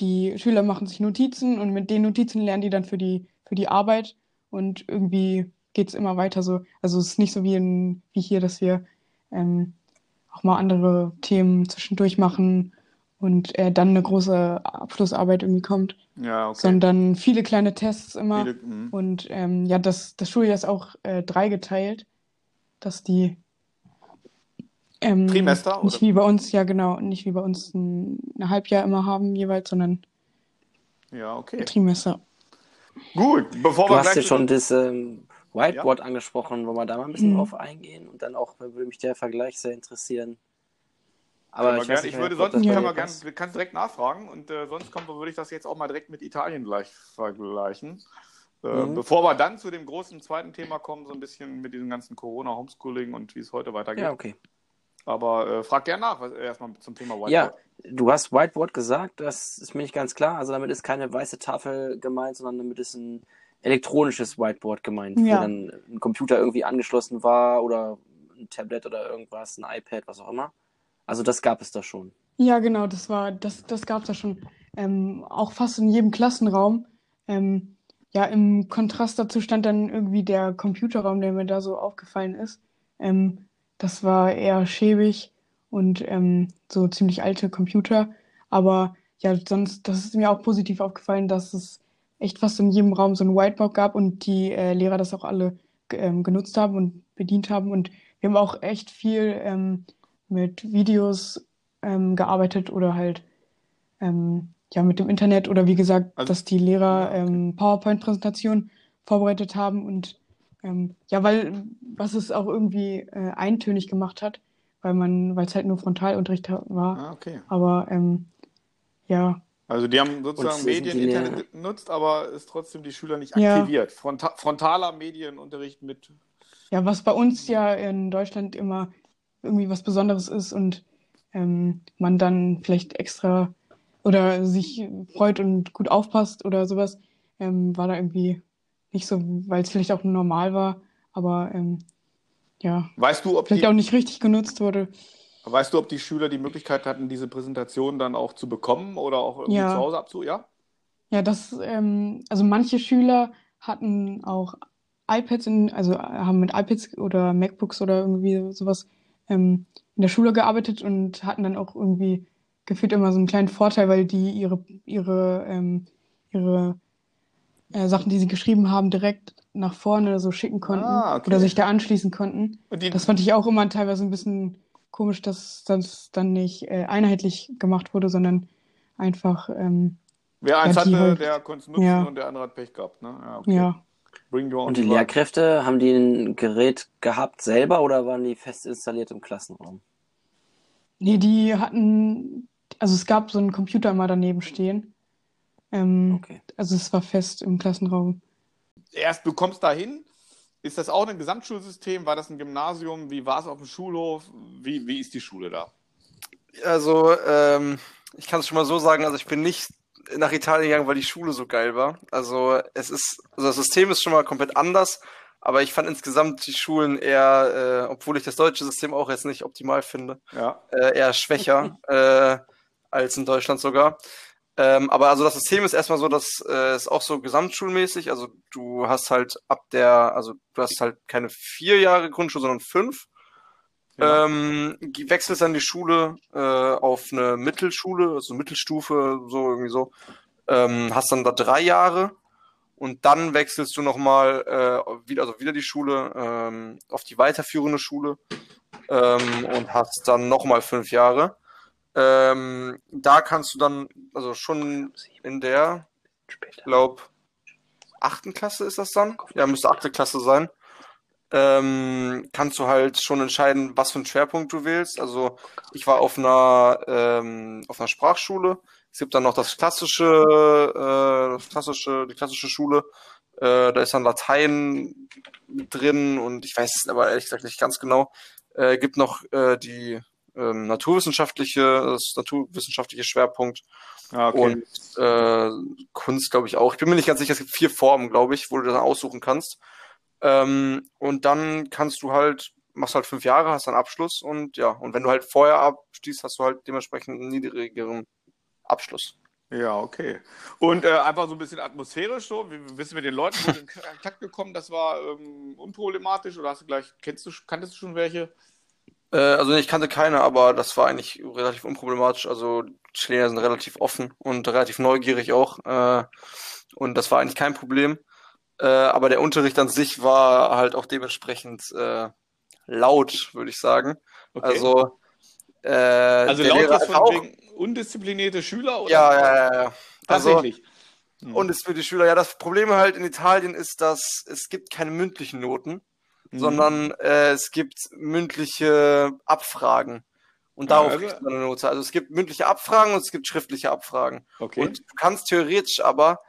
die Schüler machen sich Notizen und mit den Notizen lernen die dann für die, für die Arbeit und irgendwie geht's immer weiter so. Also es ist nicht so wie, in, wie hier, dass wir ähm, auch mal andere Themen zwischendurch machen und äh, dann eine große Abschlussarbeit irgendwie kommt, Ja, okay. sondern viele kleine Tests immer. Viele, mhm. Und ähm, ja, das, das Schuljahr ist auch äh, dreigeteilt, dass die ähm, Trimester, nicht oder? wie bei uns, ja genau, nicht wie bei uns ein, ein Halbjahr immer haben jeweils, sondern ja, okay. Trimester. Gut, bevor Du wir hast gleich ja schon das ähm, Whiteboard angesprochen, wollen wir da mal ein bisschen Mhm. drauf eingehen und dann auch würde mich der Vergleich sehr interessieren. Aber ich gern- ich würde sonst können dir wir gern, kannst direkt nachfragen und äh, sonst kommen, würde ich das jetzt auch mal direkt mit Italien gleich vergleichen. Äh, Mhm. Bevor wir dann zu dem großen zweiten Thema kommen, so ein bisschen mit diesem ganzen Corona, Homeschooling und wie es heute weitergeht. Ja, okay. Aber äh, frag gern nach, was, erstmal zum Thema Whiteboard. Ja, du hast Whiteboard gesagt, das ist mir nicht ganz klar. Also damit ist keine weiße Tafel gemeint, sondern damit ist ein elektronisches Whiteboard gemeint, Ja. wo dann ein Computer irgendwie angeschlossen war oder ein Tablet oder irgendwas, ein iPad, was auch immer. Also das gab es da schon. Ja, genau, das war, das, das gab es ja schon ähm, auch fast in jedem Klassenraum. Ähm, ja, im Kontrast dazu stand dann irgendwie der Computerraum, der mir da so aufgefallen ist. Ähm, das war eher schäbig und ähm, so ziemlich alte Computer. Aber ja, sonst, das ist mir auch positiv aufgefallen, dass es echt fast in jedem Raum so ein Whiteboard gab und die äh, Lehrer das auch alle ähm, genutzt haben und bedient haben. Und wir haben auch echt viel ähm, mit Videos ähm, gearbeitet oder halt ähm, ja mit dem Internet oder wie gesagt, Also- dass die Lehrer ähm, PowerPoint-Präsentationen vorbereitet haben und ähm, ja, weil was es auch irgendwie äh, eintönig gemacht hat, weil man, weil es halt nur Frontalunterricht war. Ah, okay. Aber ähm, ja, Also die haben sozusagen Medien, die Internet genutzt, aber ist trotzdem die Schüler nicht Ja. aktiviert. Fronta frontaler Medienunterricht mit. ja, was bei uns ja in Deutschland immer irgendwie was Besonderes ist und ähm, man dann vielleicht extra oder sich freut und gut aufpasst oder sowas, ähm, war da irgendwie nicht so, weil es vielleicht auch normal war, aber ähm, ja, Weißt du, ob vielleicht die, auch nicht richtig genutzt wurde. weißt du, ob die Schüler die Möglichkeit hatten, diese Präsentation dann auch zu bekommen oder auch irgendwie Ja. zu Hause abzu? Ja? Ja, das, ähm, also manche Schüler hatten auch iPads in, also haben mit iPads oder MacBooks oder irgendwie sowas ähm, in der Schule gearbeitet und hatten dann auch irgendwie gefühlt immer so einen kleinen Vorteil, weil die ihre, ihre, ähm, ihre äh, Sachen, die sie geschrieben haben, direkt nach vorne so schicken konnten Ah, okay. oder sich da anschließen konnten. Und die, Das fand ich auch immer teilweise ein bisschen komisch, dass das dann nicht äh, einheitlich gemacht wurde, sondern einfach, ähm, wer eins hatte, halt- der konnte es nutzen ja. und der andere hat Pech gehabt. Ne? Ja, okay. ja. Und die. Lehrkräfte, haben die ein Gerät gehabt selber oder waren die fest installiert im Klassenraum? Nee, die hatten, also es gab so einen Computer immer daneben stehen. Ähm, Okay. also es war fest im Klassenraum. Erst du kommst da hin. Ist das auch ein Gesamtschulsystem? War das ein Gymnasium? Wie war es auf dem Schulhof? Wie, wie ist die Schule da? Also, ähm, ich kann es schon mal so sagen, also ich bin nicht nach Italien gegangen, weil die Schule so geil war. Also es ist, also das System ist schon mal komplett anders, aber ich fand insgesamt die Schulen eher, äh, obwohl ich das deutsche System auch jetzt nicht optimal finde, Ja. äh, eher schwächer äh, als in Deutschland sogar. Ähm, aber also das System ist erstmal so, dass äh, es auch so gesamtschulmäßig, also du hast halt ab der, also du hast halt keine vier Jahre Grundschule, sondern fünf. Ja. Ähm, wechselst dann die Schule äh, auf eine Mittelschule, also Mittelstufe, so irgendwie so. Ähm, hast dann da drei Jahre und dann wechselst du nochmal äh, wieder, also wieder die Schule ähm, auf die weiterführende Schule ähm, und hast dann nochmal fünf Jahre. Ähm, da kannst du dann, also schon in der, ich glaube, achten Klasse ist das dann? Ja, müsste achte Klasse sein. Ähm, kannst du halt schon entscheiden, was für einen Schwerpunkt du wählst. Also ich war auf einer, ähm, auf einer Sprachschule. Es gibt dann noch das klassische, äh, das klassische, die klassische Schule. Äh, da ist dann Latein drin und ich weiß es aber ehrlich gesagt nicht ganz genau. Äh, gibt noch äh, die ähm, naturwissenschaftliche, das naturwissenschaftliche Schwerpunkt Ja, okay. und äh, Kunst, glaube ich, auch. Ich bin mir nicht ganz sicher, es gibt vier Formen, glaube ich, wo du dann aussuchen kannst. Ähm, und dann kannst du halt, machst halt fünf Jahre, hast dann Abschluss und ja, und wenn du halt vorher abschließt, hast du halt dementsprechend einen niedrigeren Abschluss. Ja, okay. Und äh, einfach so ein bisschen atmosphärisch so, wie bist du mit den Leuten in Kontakt gekommen? Das war ähm, unproblematisch oder hast du gleich, kennst du, kanntest du schon welche? Äh, also ich kannte keine, aber das war eigentlich relativ unproblematisch. Also Chilener sind relativ offen und relativ neugierig auch. Äh, und das war eigentlich kein Problem. Äh, aber der Unterricht an sich war halt auch dementsprechend äh, laut, würde ich sagen. Okay. Also, äh, also laut Lehrer ist von auch. wegen undisziplinierte Schüler oder? Ja, ja, ja, ja. Also, Tatsächlich. Und es für die Schüler, ja, das Problem halt in Italien ist, dass es gibt keine mündlichen Noten, Mhm. sondern äh, es gibt mündliche Abfragen. Und darauf also- kriegt man eine Note. Also es gibt mündliche Abfragen und es gibt schriftliche Abfragen. Okay. Und du kannst theoretisch aber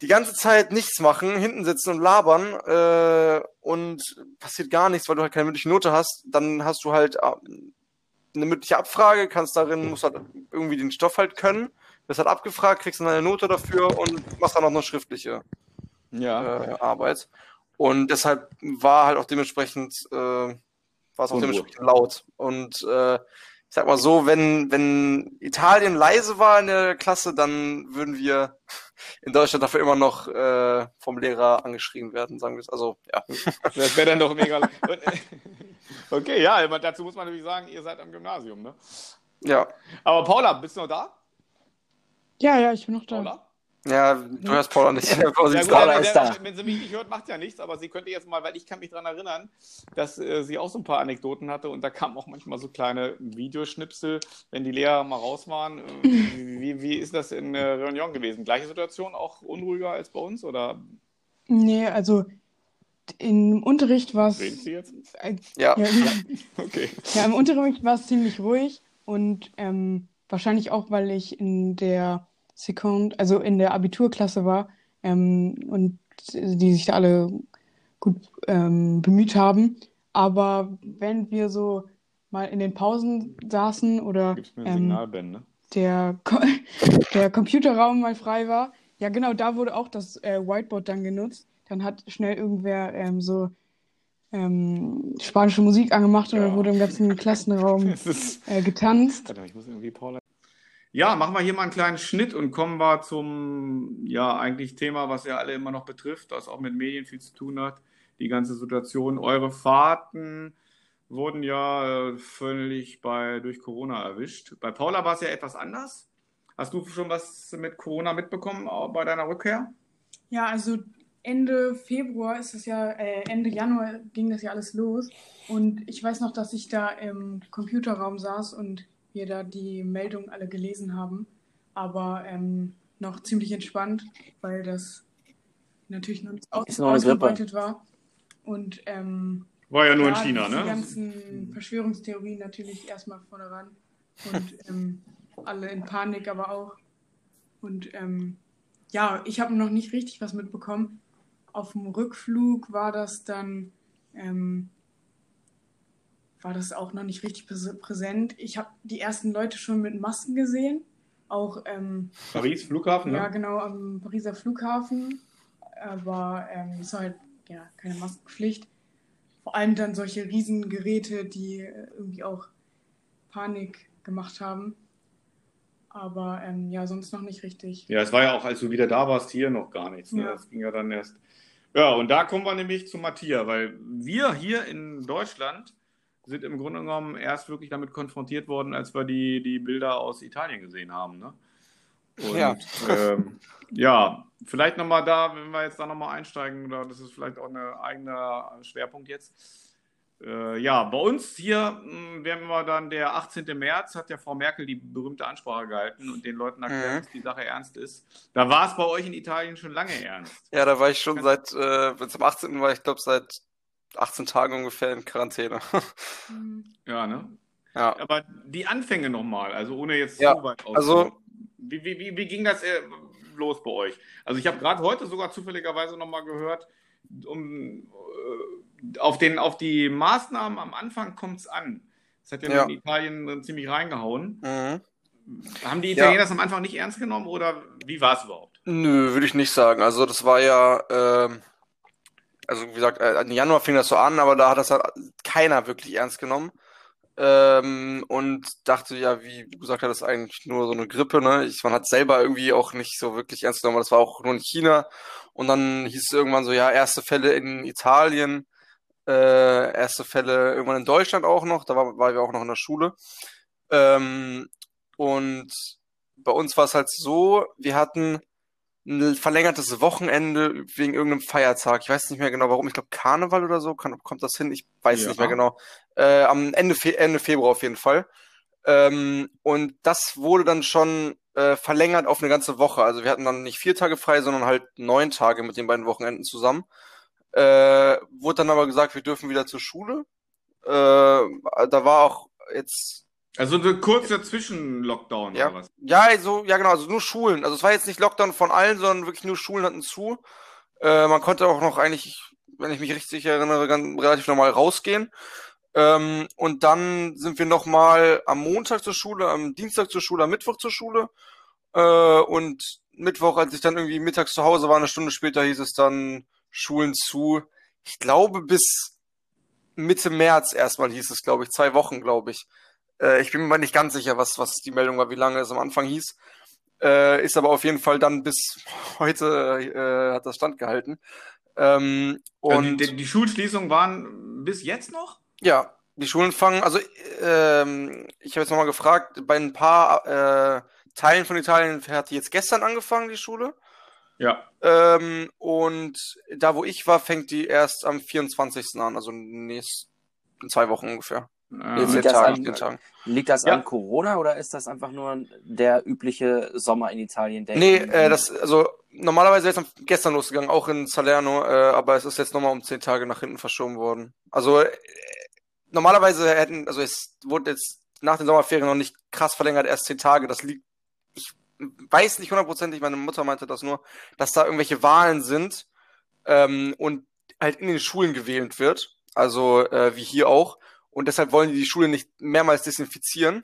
die ganze Zeit nichts machen, hinten sitzen und labern äh, und passiert gar nichts, weil du halt keine mündliche Note hast. Dann hast du halt äh, eine mündliche Abfrage, kannst darin, musst halt irgendwie den Stoff halt können, wirst halt abgefragt, kriegst dann eine Note dafür und machst dann noch eine schriftliche ja. äh, Arbeit. Und deshalb war halt auch dementsprechend, äh, war es auch Unruhe. dementsprechend laut. Und äh, ich sag mal so, wenn, wenn Italien leise war in der Klasse, dann würden wir in Deutschland dafür immer noch äh, vom Lehrer angeschrien werden, sagen wir es. Also, ja. Das wäre dann doch mega. Okay, ja, aber dazu muss man natürlich sagen, ihr seid am Gymnasium, ne? Ja. Aber Paula, bist du noch da? Ja, ja, ich bin noch da. Paula? Ja, du hörst Paula nicht. Paula Ja, ist gut. Paula ist da. wenn sie mich nicht hört, macht ja nichts, aber sie könnte jetzt mal, weil ich kann mich daran erinnern, dass äh, sie auch so ein paar Anekdoten hatte und da kamen auch manchmal so kleine Videoschnipsel, wenn die Lehrer mal raus waren. Äh, wie, wie, ist das in äh, Réunion gewesen? Gleiche Situation, auch unruhiger als bei uns oder Nee, also im Unterricht war es. sehen Sie jetzt? Äh, Ja. ja, Okay. ja, im Unterricht war es ziemlich ruhig und ähm, wahrscheinlich auch, weil ich in der Second, also in der Abiturklasse war ähm, und die sich da alle gut ähm, bemüht haben. Aber wenn wir so mal in den Pausen saßen oder ähm, der, Ko der Computerraum mal frei war. Ja, genau, da wurde auch das äh, Whiteboard dann genutzt. Dann hat schnell irgendwer ähm, so ähm, spanische Musik angemacht und Ja. dann wurde im ganzen Klassenraum ist äh, getanzt. Warte, ich muss irgendwie Paula. Ja, machen wir hier mal einen kleinen Schnitt und kommen wir zum, ja, eigentlich Thema, was ja alle immer noch betrifft, das auch mit Medien viel zu tun hat. Die ganze Situation. Eure Fahrten wurden ja äh, völlig bei, durch Corona erwischt. Bei Paula war es ja etwas anders. Hast du schon was mit Corona mitbekommen bei deiner Rückkehr? Ja, also Ende Februar ist es ja, äh, Ende Januar ging das ja alles los. Und ich weiß noch, dass ich da im Computerraum saß und wir da die Meldungen alle gelesen haben. Aber ähm, noch ziemlich entspannt, weil das natürlich noch nicht aus noch ausgebreitet war. Und ähm, War ja nur in China, die ne? ganzen Verschwörungstheorien natürlich erstmal vorne ran. Und ähm, alle in Panik aber auch. Und ähm, ja, ich habe noch nicht richtig was mitbekommen. Auf dem Rückflug war das dann, ähm, war das auch noch nicht richtig präs- präsent. Ich habe die ersten Leute schon mit Masken gesehen. Auch, ähm, Paris, Flughafen, ja, ne? genau, am Pariser Flughafen. Aber ähm, es war halt ja, keine Maskenpflicht. Vor allem dann solche Riesengeräte, die äh, irgendwie auch Panik gemacht haben. Aber ähm, ja, sonst noch nicht richtig. Ja, es war ja auch, als du wieder da warst, hier noch gar nichts. Ne? Ja. Das ging ja dann erst. Ja, und da kommen wir nämlich zu Matthias, weil wir hier in Deutschland sind im Grunde genommen erst wirklich damit konfrontiert worden, als wir die, die Bilder aus Italien gesehen haben. Ne? Und, Ja. ähm, ja, vielleicht nochmal da, wenn wir jetzt da nochmal einsteigen, oder das ist vielleicht auch ein eigener Schwerpunkt jetzt. Äh, ja, bei uns hier mh, werden wir dann der 18. März, hat ja Frau Merkel die berühmte Ansprache gehalten und den Leuten erklärt, Mhm. dass die Sache ernst ist. Da war es bei euch in Italien schon lange ernst. Ja, da war ich schon seit, äh, zum 18. war ich glaube seit 18 Tagen ungefähr in Quarantäne. Hm. Ja, ne? Ja. Aber die Anfänge nochmal, also ohne jetzt Ja, zu weit aus. also- wie, wie, wie, wie ging das äh, los bei euch? Also ich habe gerade heute sogar zufälligerweise nochmal gehört, um, äh, auf, den, auf die Maßnahmen am Anfang kommt es an. Das hat ja, Ja. in Italien dann ziemlich reingehauen. Mhm. Haben die Ja. Italiener das am Anfang nicht ernst genommen oder wie war es überhaupt? Nö, würde ich nicht sagen. Also das war ja, ähm, also wie gesagt, äh, im Januar fing das so an, aber da hat das halt keiner wirklich ernst genommen. Ähm, und dachte, ja, wie du gesagt hast, eigentlich nur so eine Grippe, ne? Ich, man hat selber irgendwie auch nicht so wirklich ernst genommen, das war auch nur in China. Und dann hieß es irgendwann so, ja, erste Fälle in Italien, äh, erste Fälle irgendwann in Deutschland auch noch, da war, waren wir auch noch in der Schule. Ähm, und bei uns war es halt so, wir hatten ein verlängertes Wochenende wegen irgendeinem Feiertag. Ich weiß nicht mehr genau warum. Ich glaube Karneval oder so. Kann, kommt das hin? Ich weiß Ja. nicht mehr genau. Äh, am Ende, Fe Ende Februar auf jeden Fall. Ähm, und das wurde dann schon äh, verlängert auf eine ganze Woche. Also wir hatten dann nicht vier Tage frei, sondern halt neun Tage mit den beiden Wochenenden zusammen. Äh, wurde dann aber gesagt, wir dürfen wieder zur Schule. Äh, da war auch jetzt Also so ein kurzer Zwischenlockdown Ja. oder was? Ja, so, ja, genau, also nur Schulen. Also es war jetzt nicht Lockdown von allen, sondern wirklich nur Schulen hatten zu. Äh, man konnte auch noch eigentlich, wenn ich mich richtig erinnere, ganz, relativ normal rausgehen. Ähm, und dann sind wir nochmal am Montag zur Schule, am Dienstag zur Schule, am Mittwoch zur Schule. Äh, und Mittwoch, als ich dann irgendwie mittags zu Hause war, eine Stunde später hieß es dann Schulen zu. Ich glaube bis Mitte März erstmal hieß es, glaube ich, zwei Wochen, glaube ich. Äh, ich bin mir nicht ganz sicher, was, was die Meldung war, wie lange es am Anfang hieß. Äh, ist aber auf jeden Fall dann bis heute äh, hat das standgehalten. Ähm, Also und die, die, die Schulschließungen waren bis jetzt noch? ja, die Schulen fangen, also ähm, ich habe jetzt nochmal gefragt, bei ein paar äh, Teilen von Italien hat die jetzt gestern angefangen, die Schule. Ja. Ähm, und da, wo ich war, fängt die erst am 24. an, also nächst, in zwei Wochen ungefähr. Äh, Liegt das Tagen, an-. Liegt das Ja. an Corona oder ist das einfach nur der übliche Sommer in Italien? Der Nee, äh, das, also normalerweise wäre es gestern losgegangen, auch in Salerno, äh, aber es ist jetzt nochmal um zehn Tage nach hinten verschoben worden. Also äh, normalerweise hätten, also es wurde jetzt nach den Sommerferien noch nicht krass verlängert, erst zehn Tage. Das liegt, ich weiß nicht hundertprozentig, meine Mutter meinte das nur, dass da irgendwelche Wahlen sind ähm, und halt in den Schulen gewählt wird, also äh, wie hier auch. Und deshalb wollen die die Schule nicht mehrmals desinfizieren.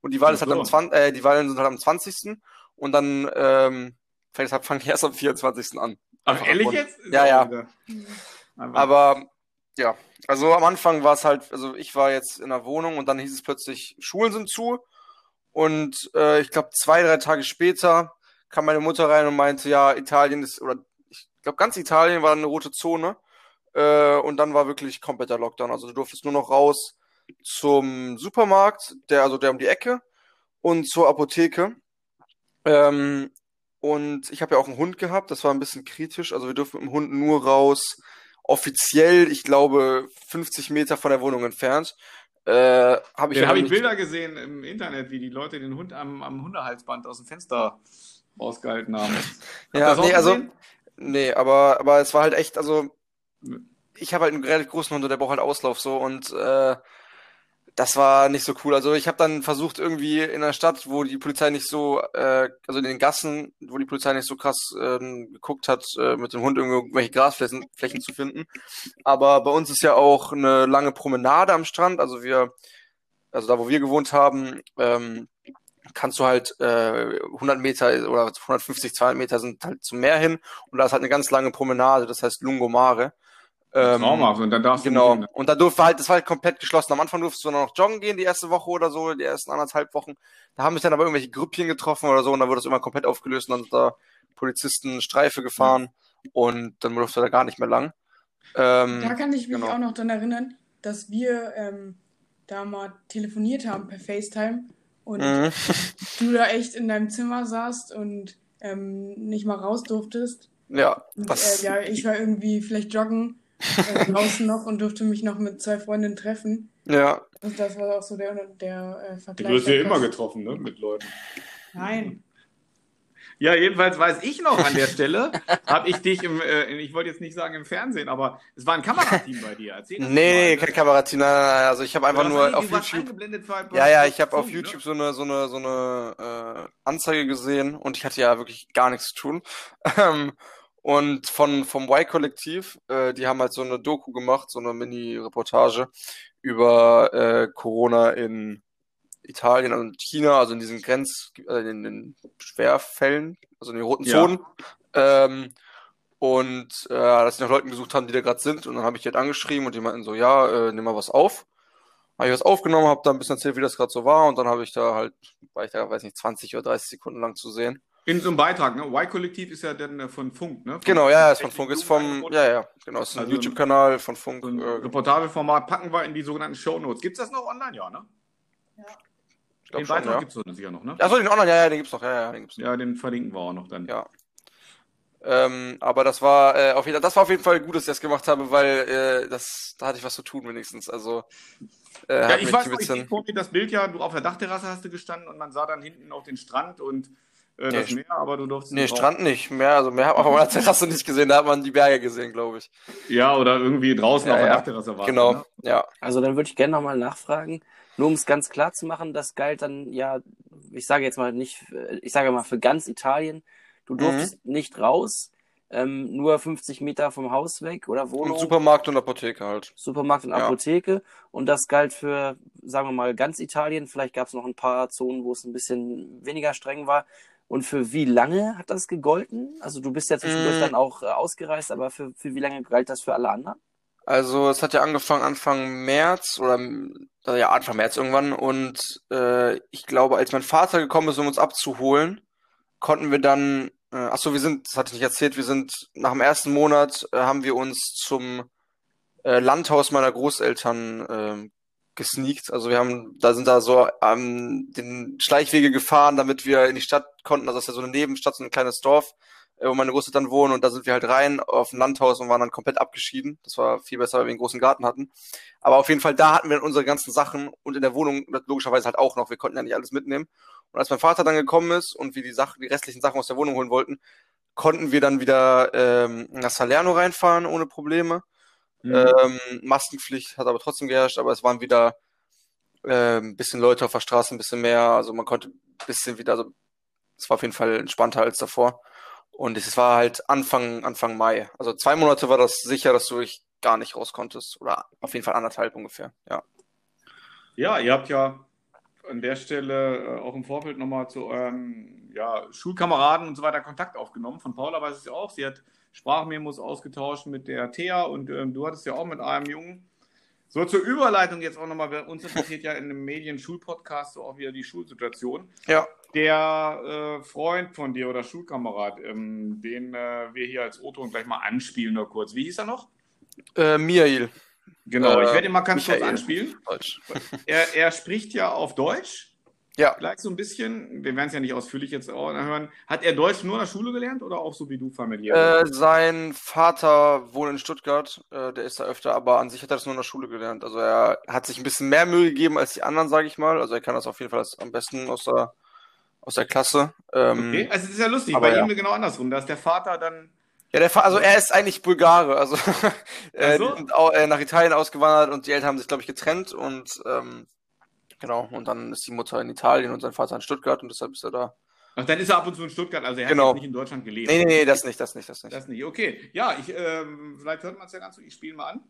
Und die Wahl ist halt am 20, äh, die Wahlen sind halt am 20. Und dann ähm, deshalb fangen die erst am 24. an. Ach, ehrlich jetzt? Ja, ja. Aber, Aber ja, also am Anfang war es halt, also ich war jetzt in der Wohnung und dann hieß es plötzlich, Schulen sind zu. Und äh, ich glaube, zwei, drei Tage später kam meine Mutter rein und meinte, ja, Italien ist, oder ich glaube, ganz Italien war eine rote Zone. Äh, und dann war wirklich kompletter Lockdown. Also du durftest nur noch raus zum Supermarkt, der, also der um die Ecke, und zur Apotheke. Ähm, und ich habe ja auch einen Hund gehabt, das war ein bisschen kritisch. Also wir durften mit dem Hund nur raus, offiziell, ich glaube, 50 Meter von der Wohnung entfernt. Äh, habe ich Den habe ich Bilder gesehen im Internet, wie die Leute den Hund am, am Hundehalsband aus dem Fenster rausgehalten haben. Habt Ja, nee, also, nee, aber, aber es war halt echt, also, ich habe halt einen relativ großen Hund und der braucht halt Auslauf so und äh, das war nicht so cool. Also ich habe dann versucht irgendwie in der Stadt, wo die Polizei nicht so, äh, also in den Gassen, wo die Polizei nicht so krass ähm, geguckt hat, äh, mit dem Hund irgendwelche Grasflächen Flächen zu finden. Aber bei uns ist ja auch eine lange Promenade am Strand. Also wir, also da, wo wir gewohnt haben, ähm, kannst du halt äh, 100 Meter oder 150, 200 Meter sind halt zum Meer hin und da ist halt eine ganz lange Promenade, das heißt Lungomare. Ähm, Traumhaft. Und dann darfst du Genau. nicht hin. Und da durfte halt, das war halt komplett geschlossen. Am Anfang durftest du nur noch joggen gehen, die erste Woche oder so, die ersten anderthalb Wochen. Da haben sich dann aber irgendwelche Grüppchen getroffen oder so und dann wurde das immer komplett aufgelöst und dann sind da Polizisten Streife gefahren und dann durfte da gar nicht mehr lang. Ähm, Da kann ich mich genau. auch noch dran erinnern, dass wir ähm, da mal telefoniert haben per FaceTime und mhm. du da echt in deinem Zimmer saßt und ähm, nicht mal raus durftest. Ja, Und, das, äh, ja, ich war irgendwie vielleicht joggen draußen noch und durfte mich noch mit zwei Freundinnen treffen. ja, Und das war auch so der, der äh, Du Vergleich. wirst ja immer getroffen, ne? Mit Leuten. Nein. Ja, jedenfalls weiß ich noch an der Stelle, habe ich dich im, äh, ich wollte jetzt nicht sagen im Fernsehen, aber es war ein Kamerateam bei dir. Erzähl das nee, mal. kein Kamerateam, nein, nein, nein, also ich habe einfach Du nur auf YouTube, eingeblendet für ein paar ja, ja, ich habe auf Stunden, YouTube so eine, so eine, so eine äh, Anzeige gesehen und ich hatte ja wirklich gar nichts zu tun. Und von, vom Y-Kollektiv, äh, die haben halt so eine Doku gemacht, so eine Mini-Reportage über äh, Corona in Italien und China, also in diesen Grenz, äh, in den Schwerfällen, also in den roten Ja. Zonen. Ähm, und äh, dass sie nach Leuten gesucht haben, die da gerade sind. Und dann habe ich die halt angeschrieben und die meinten so, ja, äh, nimm mal was auf. Habe ich was aufgenommen, habe da ein bisschen erzählt, wie das gerade so war. Und dann habe ich da halt, war ich da, weiß nicht, 20 oder 30 Sekunden lang zu sehen. In so einem Beitrag, ne? Y-Kollektiv ist ja dann äh, von Funk, ne? Von Genau, ja, ja, ist von Funk, ist vom, ja, ja, genau, ist ein Also YouTube-Kanal von Funk. So ein Äh, Reportageformat packen wir in die sogenannten Shownotes. Gibt es das noch online? Ja, ne? ich glaub Den schon, Beitrag ja. gibt es sicher noch, ne? Achso, den online, ja, ja, den gibt's noch, ja, ja, den gibt's noch. Ja, den verlinken wir auch noch dann. Ja. Ähm, aber das war äh, auf jeden, das war auf jeden Fall gut, dass ich das gemacht habe, weil äh, das, da hatte ich was zu tun wenigstens. Also äh, Ja, ich weiß noch, ich vor mir das Bild ja, du auf der Dachterrasse hast du gestanden und man sah dann hinten auch den Strand und äh, das Nee, Meer, aber du durftest nee. Strand nicht, mehr, also mehr hat man auf meiner Terrasse nicht gesehen, da hat man die Berge gesehen, glaube ich. Ja, oder irgendwie draußen Ja, auf der ja. Dachterrasse war. Genau, Ne? ja. Also dann würde ich gerne nochmal nachfragen, nur um es ganz klar zu machen, das galt dann ja, ich sage jetzt mal nicht, ich sage mal für ganz Italien, du Mhm. durftest nicht raus, ähm, nur 50 Meter vom Haus weg oder Wohnung, Und Supermarkt und Apotheke halt. Supermarkt und Ja. Apotheke und das galt für, sagen wir mal, ganz Italien, vielleicht gab es noch ein paar Zonen, wo es ein bisschen weniger streng war. Und für wie lange hat das gegolten? Also du bist ja zwischendurch Mm. dann auch äh, ausgereist, aber für, für wie lange galt das für alle anderen? Also es hat ja angefangen Anfang März oder äh, ja Anfang März irgendwann und äh, ich glaube, als mein Vater gekommen ist, um uns abzuholen, konnten wir dann, äh, ach so, wir sind, das hatte ich nicht erzählt, wir sind nach dem ersten Monat äh, haben wir uns zum äh, Landhaus meiner Großeltern ähm, gesneakt. Also wir haben, da sind da so ähm, den Schleichwege gefahren, damit wir in die Stadt konnten. Also das ist ja so eine Nebenstadt, so ein kleines Dorf. äh, wo meine Großeltern wohnen und da sind wir halt rein auf ein Landhaus und waren dann komplett abgeschieden. Das war viel besser, weil wir einen großen Garten hatten. Aber auf jeden Fall, da hatten wir dann unsere ganzen Sachen und in der Wohnung logischerweise halt auch noch. Wir konnten ja nicht alles mitnehmen. Und als mein Vater dann gekommen ist und wir die Sachen, die restlichen Sachen aus der Wohnung holen wollten, konnten wir dann wieder ähm, nach Salerno reinfahren ohne Probleme. Mhm. Ähm, Maskenpflicht hat aber trotzdem geherrscht, aber es waren wieder äh, ein bisschen Leute auf der Straße, ein bisschen mehr. Also man konnte ein bisschen wieder, also es war auf jeden Fall entspannter als davor. Und es war halt Anfang, Anfang Mai. Also zwei Monate war das sicher, dass du dich gar nicht raus konntest. Oder auf jeden Fall anderthalb ungefähr, ja. Ja, ihr habt ja an der Stelle äh, auch im Vorfeld nochmal zu euren ja, Schulkameraden und so weiter Kontakt aufgenommen. Von Paula weiß ich auch. Sie hat Sprachmemos ausgetauscht mit der Thea und ähm, du hattest ja auch mit einem Jungen. So, zur Überleitung jetzt auch nochmal, uns interessiert ja in einem Medien-Schulpodcast so auch wieder die Schulsituation. Ja der äh, Freund von dir oder Schulkamerad, ähm, den äh, wir hier als O-Ton gleich mal anspielen, nur kurz. Wie hieß er noch? Äh, Miail. Genau, ich werde ihn mal ganz Michael. kurz anspielen. Er, er spricht ja auf Deutsch. Ja. Gleich so ein bisschen, wir werden es ja nicht ausführlich jetzt hören. Hat er Deutsch nur in der Schule gelernt oder auch so wie du familiär? Äh, sein Vater wohnt in Stuttgart, äh, der ist da öfter, aber an sich hat er das nur in der Schule gelernt. Also er hat sich ein bisschen mehr Mühe gegeben als die anderen, sage ich mal. Also er kann das auf jeden Fall am besten aus der aus der Klasse. Ähm, okay, also es ist ja lustig, bei ja. ihm genau andersrum. Da ist der Vater dann. Ja, der Vater, also er ist eigentlich Bulgare, also äh, so? sind auch, äh, nach Italien ausgewandert und die Eltern haben sich, glaube ich, getrennt und ähm, genau, und dann ist die Mutter in Italien und sein Vater in Stuttgart und deshalb ist er da. Ach, dann ist er ab und zu in Stuttgart, also er genau. hat nicht in Deutschland gelebt. Nee, nee, nee, das nicht, das nicht, das nicht. Das nicht, okay. Ja, ich, ähm, vielleicht hört man es ja ganz so, ich spiele mal an.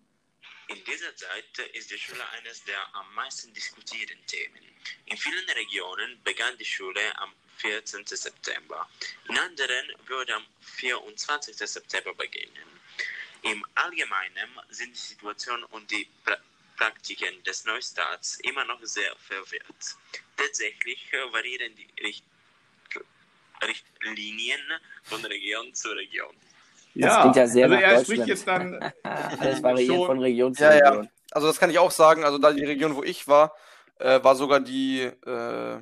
In dieser Zeit ist die Schule eines der am meisten diskutierten Themen. In vielen Regionen begann die Schule am 14. September. In anderen würde am 24. September beginnen. Im Allgemeinen sind die Situation und die pra Praktiken des Neustarts immer noch sehr verwirrt. Tatsächlich variieren die Richt Richtlinien von Region zu Region. Das ja, klingt ja sehr also er spricht jetzt dann. das variiert von Region zu ja, Region. Ja. Also das kann ich auch sagen. Also da die Region, wo ich war, äh, war sogar die, äh,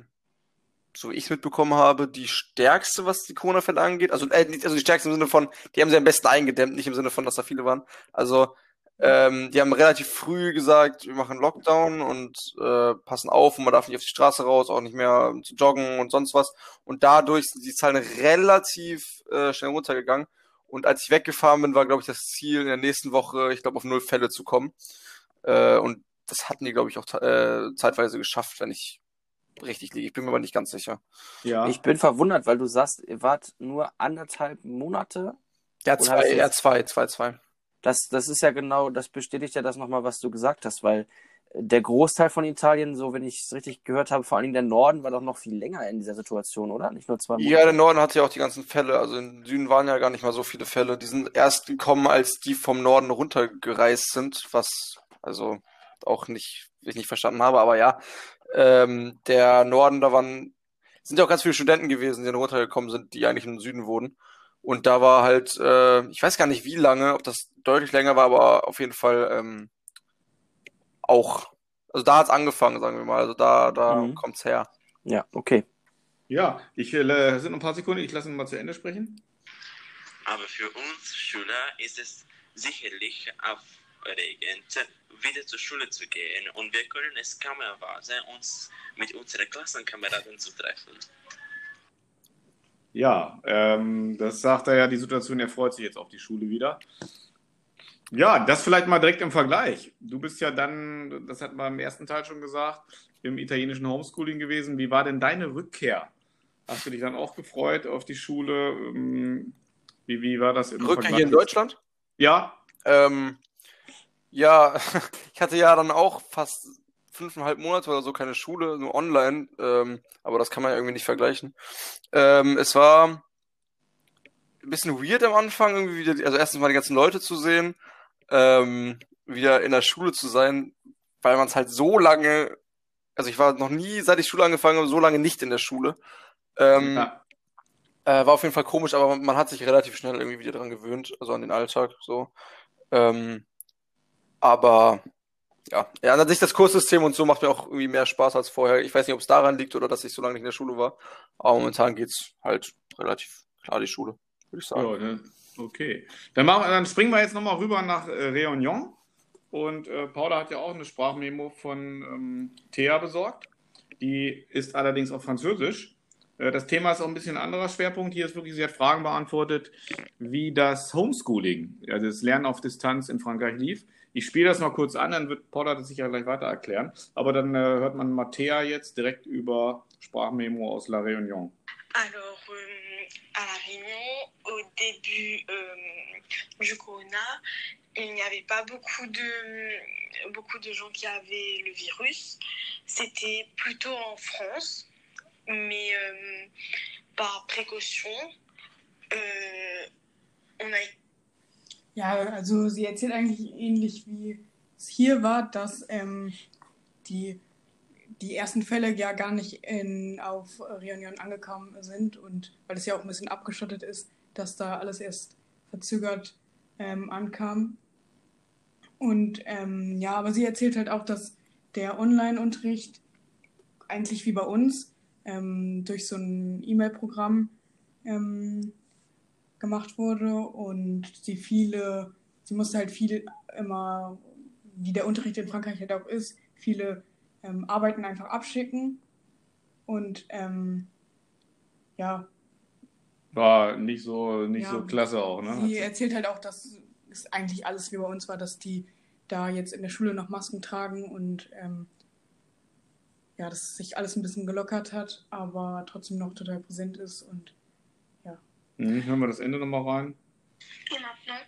so wie ich es mitbekommen habe, die stärkste, was die Corona-Fälle angeht. Also, äh, also die stärkste im Sinne von, die haben sie am besten eingedämmt, nicht im Sinne von, dass da viele waren. Also ähm, die haben relativ früh gesagt, wir machen Lockdown und äh, passen auf und man darf nicht auf die Straße raus, auch nicht mehr zu joggen und sonst was. Und dadurch sind die Zahlen relativ äh, schnell runtergegangen. Und als ich weggefahren bin, war, glaube ich, das Ziel in der nächsten Woche, ich glaube, auf null Fälle zu kommen. Äh, und das hatten die, glaube ich, auch äh, zeitweise geschafft, wenn ich richtig liege. Ich bin mir aber nicht ganz sicher. Ja. Ich bin verwundert, weil du sagst, ihr wart nur anderthalb Monate. Ja, zwei, ja, zwei, zwei, zwei. Das, das ist ja genau, das bestätigt ja das nochmal, was du gesagt hast, weil der Großteil von Italien, so wenn ich es richtig gehört habe, vor allen Dingen der Norden, war doch noch viel länger in dieser Situation, oder? Nicht nur zwei Monate. Ja, der Norden hatte ja auch die ganzen Fälle. Also im Süden waren ja gar nicht mal so viele Fälle. Die sind erst gekommen, als die vom Norden runtergereist sind, was also auch nicht, ich nicht verstanden habe, aber ja. Ähm, der Norden, da waren, sind ja auch ganz viele Studenten gewesen, die dann runtergekommen sind, die eigentlich im Süden wohnen. Und da war halt, äh, ich weiß gar nicht wie lange, ob das deutlich länger war, aber auf jeden Fall ähm, auch, also da hat es angefangen, sagen wir mal. Also da, da mhm. es her. Ja, okay. Ja, ich äh, sind noch ein paar Sekunden, ich lasse ihn mal zu Ende sprechen. Aber für uns Schüler ist es sicherlich aufregend, wieder zur Schule zu gehen und wir können es kaum erwarten, uns mit unseren Klassenkameraden zu treffen. Ja, ähm, das sagt er ja, die Situation, er freut sich jetzt auf die Schule wieder. Ja, das vielleicht mal direkt im Vergleich. Du bist ja dann, das hat man im ersten Teil schon gesagt, im italienischen Homeschooling gewesen. Wie war denn deine Rückkehr? Hast du dich dann auch gefreut auf die Schule? Ähm, wie, wie war das im Rückkehr Vergleich? hier in Deutschland? Ja. Ähm, ja, ich hatte ja dann auch fast fünfeinhalb Monate oder so keine Schule, nur online. Ähm, aber das kann man ja irgendwie nicht vergleichen. Ähm, es war ein bisschen weird am Anfang, irgendwie wieder, also erstens mal die ganzen Leute zu sehen ähm, wieder in der Schule zu sein, weil man es halt so lange, also ich war noch nie, seit ich Schule angefangen habe, so lange nicht in der Schule. Ähm, ja. äh, war auf jeden Fall komisch, aber man, man, hat sich relativ schnell irgendwie wieder dran gewöhnt, also an den Alltag so. Ähm, aber ja, ja, an sich das Kurssystem und so macht mir auch irgendwie mehr Spaß als vorher. Ich weiß nicht, ob es daran liegt oder dass ich so lange nicht in der Schule war. Aber momentan geht's halt relativ klar die Schule. würde ich sagen. Ja, ne? okay. Dann, machen, dann springen wir jetzt nochmal rüber nach äh, Réunion. Und äh, Paula hat ja auch eine Sprachmemo von ähm, Thea besorgt. Die ist allerdings auf Französisch. Äh, das Thema ist auch ein bisschen ein anderer Schwerpunkt. Hier ist wirklich, sie hat Fragen beantwortet, wie das Homeschooling, also das Lernen auf Distanz in Frankreich lief. Ich spiele das mal kurz an, dann wird Paula das sicher gleich weiter erklären. Aber dann äh, hört man Mattea jetzt direkt über Sprachmemo aus La Réunion. Alors, euh, à La Réunion, au début euh, du corona, il n'y avait pas beaucoup de, beaucoup de gens qui avaient le virus. C'était plutôt en France, mais euh, par précaution, euh, on a Ja, also sie erzählt eigentlich ähnlich wie es hier war, dass ähm, die, die ersten Fälle ja gar nicht in, auf Reunion angekommen sind und weil es ja auch ein bisschen abgeschottet ist, dass da alles erst verzögert ähm, ankam. Und ähm, ja, aber sie erzählt halt auch, dass der Online-Unterricht eigentlich wie bei uns ähm, durch so ein E-Mail-Programm ähm, gemacht wurde und sie viele, sie musste halt viel immer, wie der Unterricht in Frankreich halt auch ist, viele ähm, Arbeiten einfach abschicken und ähm, ja, War nicht so, nicht Ja. so klasse auch, ne? Sie erzählt halt auch, dass es eigentlich alles wie bei uns war, dass die da jetzt in der Schule noch Masken tragen und ähm, ja, dass sich alles ein bisschen gelockert hat, aber trotzdem noch total präsent ist und Mhm, hören wir das Ende nochmal rein. Et maintenant,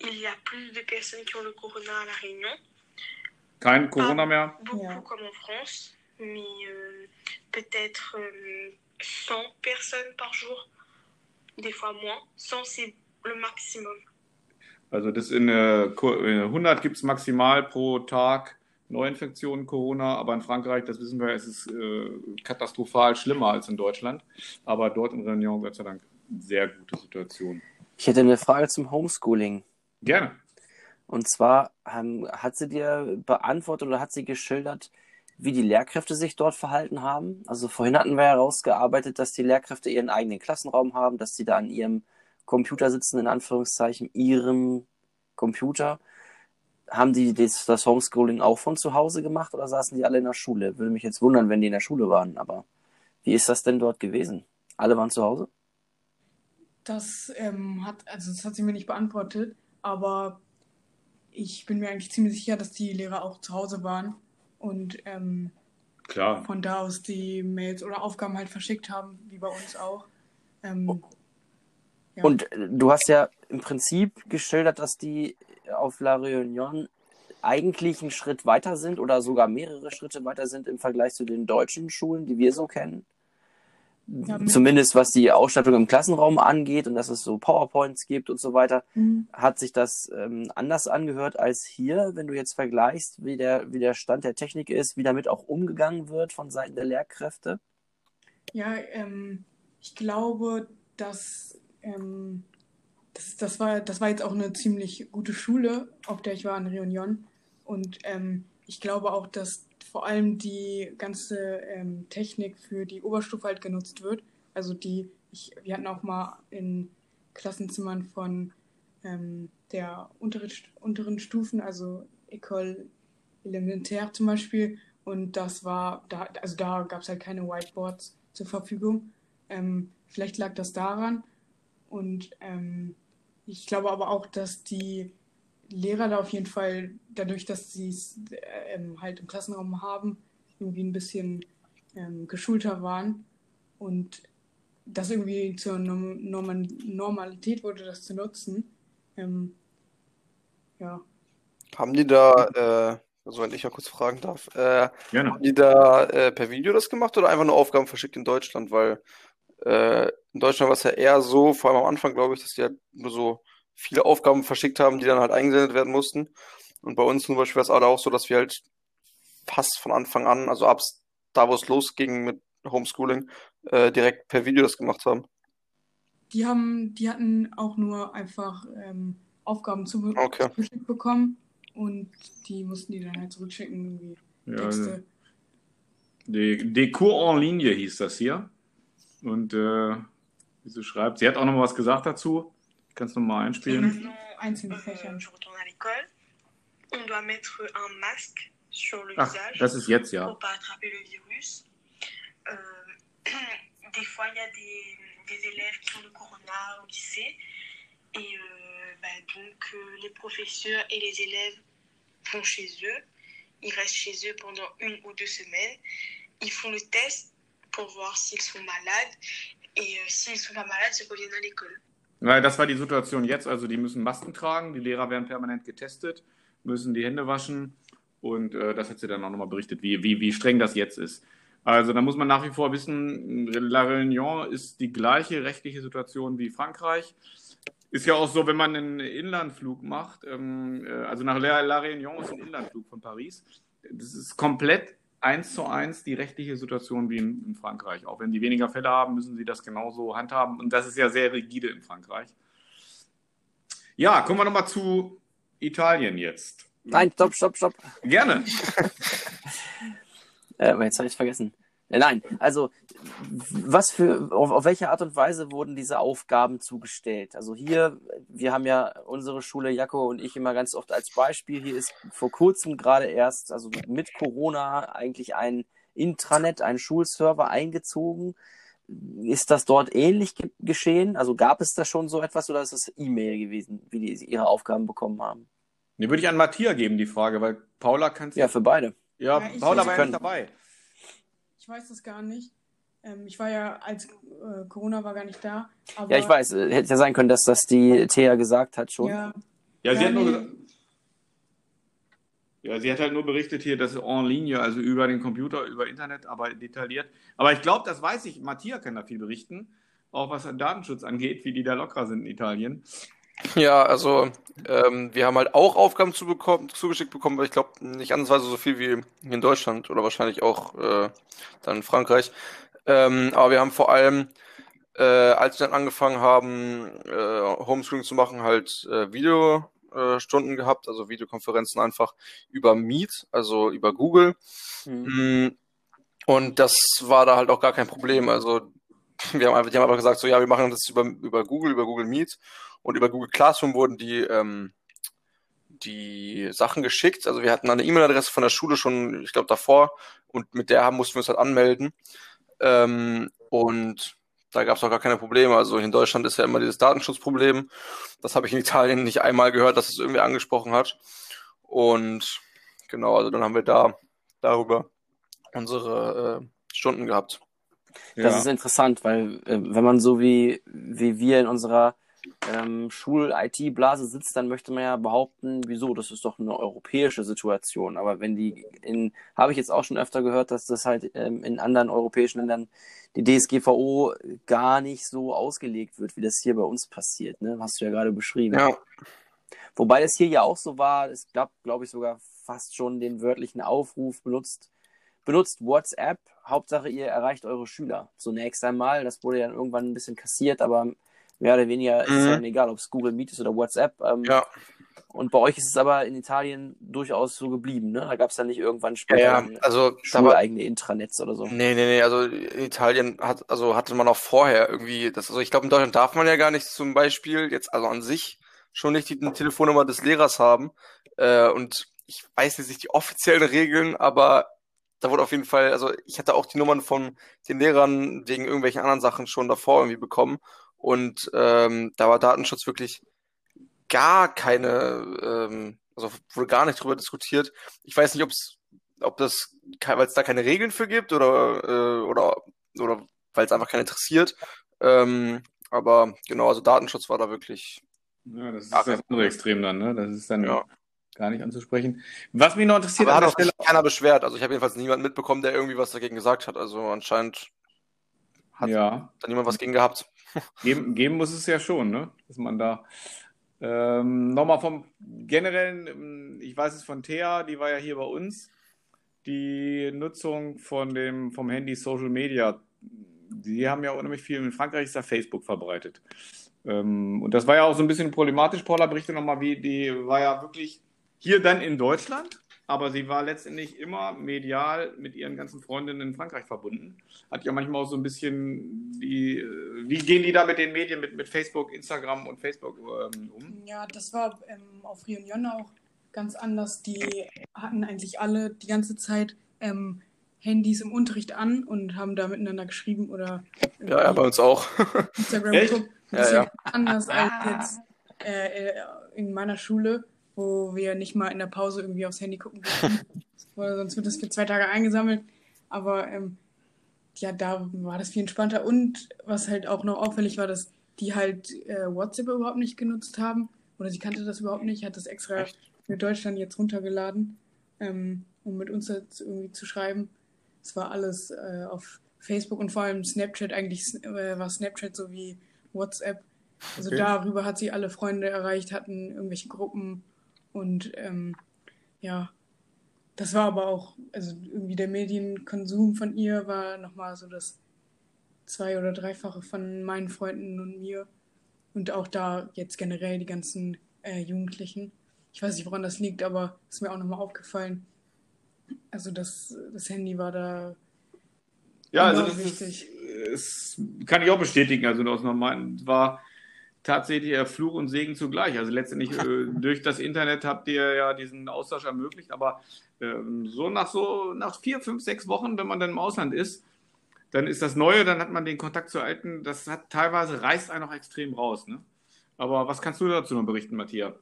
il y a plus de personnes qui ont le corona à La Réunion. Kein Corona mehr. Beaucoup Ja. comme en France, mais euh, peut-être euh, 100 personnes par jour, des fois moins. 100, c'est le maximum. Also das in, äh, Ko- in 100 gibt es maximal pro Tag Neuinfektionen Corona, aber in Frankreich, das wissen wir, es ist äh, katastrophal schlimmer als in Deutschland. Aber dort in Réunion, Gott sei Dank, sehr gute Situation. Ich hätte eine Frage zum Homeschooling. Gerne. Und zwar ähm, hat sie dir beantwortet oder hat sie geschildert, wie die Lehrkräfte sich dort verhalten haben? Also vorhin hatten wir herausgearbeitet, dass die Lehrkräfte ihren eigenen Klassenraum haben, dass sie da an ihrem Computer sitzen, in Anführungszeichen, ihrem Computer. Haben die das, das Homeschooling auch von zu Hause gemacht oder saßen die alle in der Schule? Würde mich jetzt wundern, wenn die in der Schule waren, aber wie ist das denn dort gewesen? Alle waren zu Hause? Das ähm, hat, also das hat sie mir nicht beantwortet, aber ich bin mir eigentlich ziemlich sicher, dass die Lehrer auch zu Hause waren und ähm, Klar. von da aus die Mails oder Aufgaben halt verschickt haben, wie bei uns auch. Ähm, Ja. Und äh, du hast ja im Prinzip geschildert, dass die auf La Réunion eigentlich einen Schritt weiter sind oder sogar mehrere Schritte weiter sind im Vergleich zu den deutschen Schulen, die wir so kennen. Ja, Zumindest was die Ausstattung im Klassenraum angeht und dass es so PowerPoints gibt und so weiter, Mhm. hat sich das ähm, anders angehört als hier, wenn du jetzt vergleichst, wie der, wie der Stand der Technik ist, wie damit auch umgegangen wird von Seiten der Lehrkräfte. Ja, ähm, ich glaube, dass ähm, das, das war, das war jetzt auch eine ziemlich gute Schule, auf der ich war in Reunion. Und ähm, ich glaube auch, dass vor allem die ganze ähm, Technik für die Oberstufe halt genutzt wird. Also die, ich, wir hatten auch mal in Klassenzimmern von ähm, der unteren, unteren Stufen, also École Elementaire zum Beispiel. Und das war, da, also da gab es halt keine Whiteboards zur Verfügung. Ähm, vielleicht lag das daran. Und ähm, ich glaube aber auch, dass die Lehrer da auf jeden Fall, dadurch, dass sie es äh, ähm, halt im Klassenraum haben, irgendwie ein bisschen ähm, geschulter waren und das irgendwie zur Norm Normalität wurde, das zu nutzen. Ähm, ja. Haben die da, äh, also wenn ich mal kurz fragen darf, äh, Gerne. haben die da äh, per Video das gemacht oder einfach nur Aufgaben verschickt in Deutschland? Weil äh, in Deutschland war es ja eher so, vor allem am Anfang, glaube ich, dass die halt nur so viele Aufgaben verschickt haben, die dann halt eingesendet werden mussten. Und bei uns zum Beispiel war es auch so, dass wir halt fast von Anfang an, also ab da, wo es losging mit Homeschooling, äh, direkt per Video das gemacht haben. Die haben, die hatten auch nur einfach ähm, Aufgaben zu, Okay. zugeschickt bekommen und die mussten die dann halt zurückschicken, irgendwie Ja, Texte. des, des Cours en Ligne hieß das hier. Und äh, wie sie schreibt. Sie hat auch noch mal was gesagt dazu. Es nochmal einspielen? Maintenant, einzelne Fächer. Euh, je retourne à l'école. On doit mettre un masque sur le Ach, visage das ist jetzt, ja. pour pas attraper le virus. Euh, des fois, il y a des, des élèves qui ont le corona au lycée. Et euh, bah, donc, euh, les professeurs et les élèves vont chez eux. Ils restent chez eux pendant une ou deux semaines. Ils font le test pour voir s'ils sont malades. Et euh, s'ils sont pas malades, ils reviennent à l'école. Ja, das war die Situation jetzt. Also die müssen Masken tragen, die Lehrer werden permanent getestet, müssen die Hände waschen und äh, das hat sie dann auch nochmal berichtet, wie, wie, wie streng das jetzt ist. Also da muss man nach wie vor wissen, La Réunion ist die gleiche rechtliche Situation wie Frankreich. Ist ja auch so, wenn man einen Inlandflug macht, ähm, äh, also nach La, La Réunion ist ein Inlandflug von Paris. Das ist komplett eins zu eins die rechtliche Situation wie in, in Frankreich. Auch wenn die weniger Fälle haben, müssen sie das genauso handhaben. Und das ist ja sehr rigide in Frankreich. Ja, kommen wir nochmal zu Italien jetzt. Nein, stopp, stopp, stopp. Gerne. Äh, aber jetzt habe ich es vergessen. Nein, also was für, auf, auf welche Art und Weise wurden diese Aufgaben zugestellt? Also hier, wir haben ja unsere Schule, Jaco und ich immer ganz oft als Beispiel. Hier ist vor kurzem gerade erst, also mit Corona, eigentlich ein Intranet, ein Schulserver eingezogen. Ist das dort ähnlich ge geschehen? Also gab es da schon so etwas oder ist es E-Mail gewesen, wie die ihre Aufgaben bekommen haben? Die würde ich an Matthias geben, die Frage, weil Paula kann es Ja, für beide. Ja, Ja, Paula Sie war ja nicht dabei. Ich weiß das gar nicht. Ähm, ich war ja, als äh, Corona war gar nicht da. Aber, Ja, ich weiß, äh, hätte ja sein können, dass das die Thea gesagt hat schon. Ja, Ja, sie Ja, hat nur nee. gesagt. Ja, sie hat halt nur berichtet hier, dass en ligne, also über den Computer, über Internet, aber detailliert. Aber ich glaube, das weiß ich. Matthias kann da viel berichten, auch was Datenschutz angeht, wie die da locker sind in Italien. Ja, also ähm, wir haben halt auch Aufgaben zu bekommen, zugeschickt bekommen, aber ich glaube nicht ansatzweise so viel wie in Deutschland oder wahrscheinlich auch äh, dann in Frankreich. Ähm, aber wir haben vor allem, äh, als wir dann angefangen haben, äh, Homeschooling zu machen, halt äh, Videostunden gehabt, also Videokonferenzen einfach über Meet, also über Google. Hm. Mm, Und das war da halt auch gar kein Problem. Also wir haben einfach, die haben einfach gesagt, so ja, wir machen das über, über Google, über Google Meet und über Google Classroom wurden die, ähm, die Sachen geschickt. Also wir hatten eine E-Mail-Adresse von der Schule schon, ich glaube, davor und mit der mussten wir uns halt anmelden. Ähm, und da gab es auch gar keine Probleme. Also in Deutschland ist ja immer dieses Datenschutzproblem. Das habe ich in Italien nicht einmal gehört, dass es irgendwie angesprochen hat. Und genau, also dann haben wir da darüber unsere äh, Stunden gehabt. Das Ja. ist interessant, weil äh, wenn man so wie, wie wir in unserer ähm, Schul-IT-Blase sitzt, dann möchte man ja behaupten, wieso, das ist doch eine europäische Situation. Aber wenn die in, habe ich jetzt auch schon öfter gehört, dass das halt ähm, in anderen europäischen Ländern die DSGVO gar nicht so ausgelegt wird, wie das hier bei uns passiert, ne? Hast du ja gerade beschrieben. Ja, Wobei das hier ja auch so war, es gab, glaube ich, sogar fast schon den wörtlichen Aufruf benutzt, benutzt WhatsApp, Hauptsache ihr erreicht eure Schüler. Zunächst einmal, das wurde ja dann irgendwann ein bisschen kassiert, aber mehr oder weniger ist es Mhm. ja dann egal, ob es Google Meet ist oder WhatsApp. Ähm, ja. Und bei euch ist es aber in Italien durchaus so geblieben, ne? Da gab es dann nicht irgendwann später ja, also da war, schuleigene Intranets oder so. nee, nee, nee, also in Italien hat, also hatte man auch vorher irgendwie, das, also ich glaube in Deutschland darf man ja gar nicht zum Beispiel jetzt also an sich schon nicht die Telefonnummer des Lehrers haben äh, und ich weiß jetzt nicht die offiziellen Regeln, aber da wurde auf jeden Fall, also ich hatte auch die Nummern von den Lehrern wegen irgendwelchen anderen Sachen schon davor irgendwie bekommen und ähm, da war Datenschutz wirklich gar keine, ähm, also wurde gar nicht drüber diskutiert. Ich weiß nicht, ob's, ob das, weil es da keine Regeln für gibt oder, äh, oder, oder weil es einfach keinen interessiert. Ähm, aber genau, also Datenschutz war da wirklich. Ja, das ist das andere Extrem dann, ne? Das ist dann Ja. gar nicht anzusprechen. Was mich noch interessiert Aber hat auch Stelle, keiner beschwert. Also ich habe jedenfalls niemanden mitbekommen, der irgendwie was dagegen gesagt hat. Also anscheinend hat ja, da niemand was gegen gehabt. Geben, geben muss es ja schon, ne? Dass man da ähm, nochmal vom generellen, ähm, ich weiß es von Thea, die war ja hier bei uns, die Nutzung von dem, vom Handy Social Media, die haben ja unheimlich viel, in Frankreich ist da Facebook verbreitet. Ähm, und das war ja auch so ein bisschen problematisch. Paula berichtet nochmal, wie die war ja wirklich hier dann in Deutschland aber sie war letztendlich immer medial mit ihren ganzen Freundinnen in Frankreich verbunden. Hat ja manchmal auch so ein bisschen die, äh, wie gehen die da mit den Medien, mit, mit Facebook, Instagram und Facebook ähm, um? Ja, das war ähm, auf Reunion auch ganz anders. Die hatten eigentlich alle die ganze Zeit ähm, Handys im Unterricht an und haben da miteinander geschrieben oder Ja, ja, bei uns auch. Instagram Echt? geguckt. Ja, Das ist ja. ja anders als jetzt äh, äh, in meiner Schule, wo wir nicht mal in der Pause irgendwie aufs Handy gucken. Weil sonst wird das für zwei Tage eingesammelt. Aber ähm, ja, da war das viel entspannter. Und was halt auch noch auffällig war, dass die halt äh, WhatsApp überhaupt nicht genutzt haben. Oder sie kannte das überhaupt nicht, hat das extra Echt? für Deutschland jetzt runtergeladen, ähm, um mit uns jetzt irgendwie zu schreiben. Es war alles äh, auf Facebook und vor allem Snapchat. Eigentlich äh, war Snapchat so wie WhatsApp. Also Okay. darüber hat sie alle Freunde erreicht, hatten irgendwelche Gruppen und ähm, ja, das war aber auch, also irgendwie der Medienkonsum von ihr war nochmal so das zwei- oder dreifache von meinen Freunden und mir. Und auch da jetzt generell die ganzen äh, Jugendlichen. Ich weiß nicht, woran das liegt, aber ist mir auch nochmal aufgefallen. Also das, das Handy war da Ja, also das ist, wichtig. es kann ich auch bestätigen. Also aus normalen war tatsächlich äh, Fluch und Segen zugleich. Also letztendlich äh, durch das Internet habt ihr ja diesen Austausch ermöglicht, aber ähm, so nach so nach vier, fünf, sechs Wochen, wenn man dann im Ausland ist, dann ist das Neue, dann hat man den Kontakt zu Alten. Das hat teilweise reißt einen auch extrem raus. Ne? Aber was kannst du dazu noch berichten, Matthias?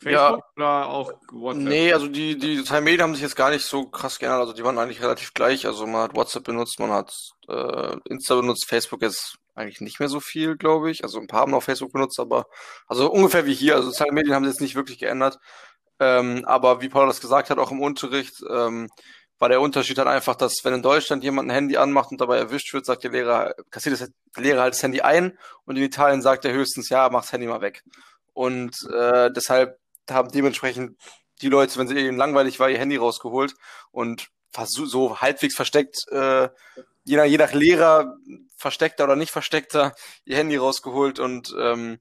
Facebook oder auch WhatsApp? Nee, also die, die sozialen Medien haben sich jetzt gar nicht so krass geändert. Also die waren eigentlich relativ gleich. Also man hat WhatsApp benutzt, man hat äh, Insta benutzt, Facebook jetzt eigentlich nicht mehr so viel, glaube ich. Also ein paar haben auch Facebook benutzt, aber also ungefähr wie hier. Also soziale Medien haben sich jetzt nicht wirklich geändert. Ähm, aber wie Paul das gesagt hat, auch im Unterricht, ähm, war der Unterschied halt einfach, dass wenn in Deutschland jemand ein Handy anmacht und dabei erwischt wird, sagt der Lehrer, kassiert das, der Lehrer halt das Handy ein und in Italien sagt er höchstens, ja, mach das Handy mal weg. Und äh, deshalb haben dementsprechend die Leute, wenn sie ihnen langweilig war, ihr Handy rausgeholt und so halbwegs versteckt, äh, je, nach, je nach Lehrer, versteckter oder nicht versteckter, ihr Handy rausgeholt und ähm,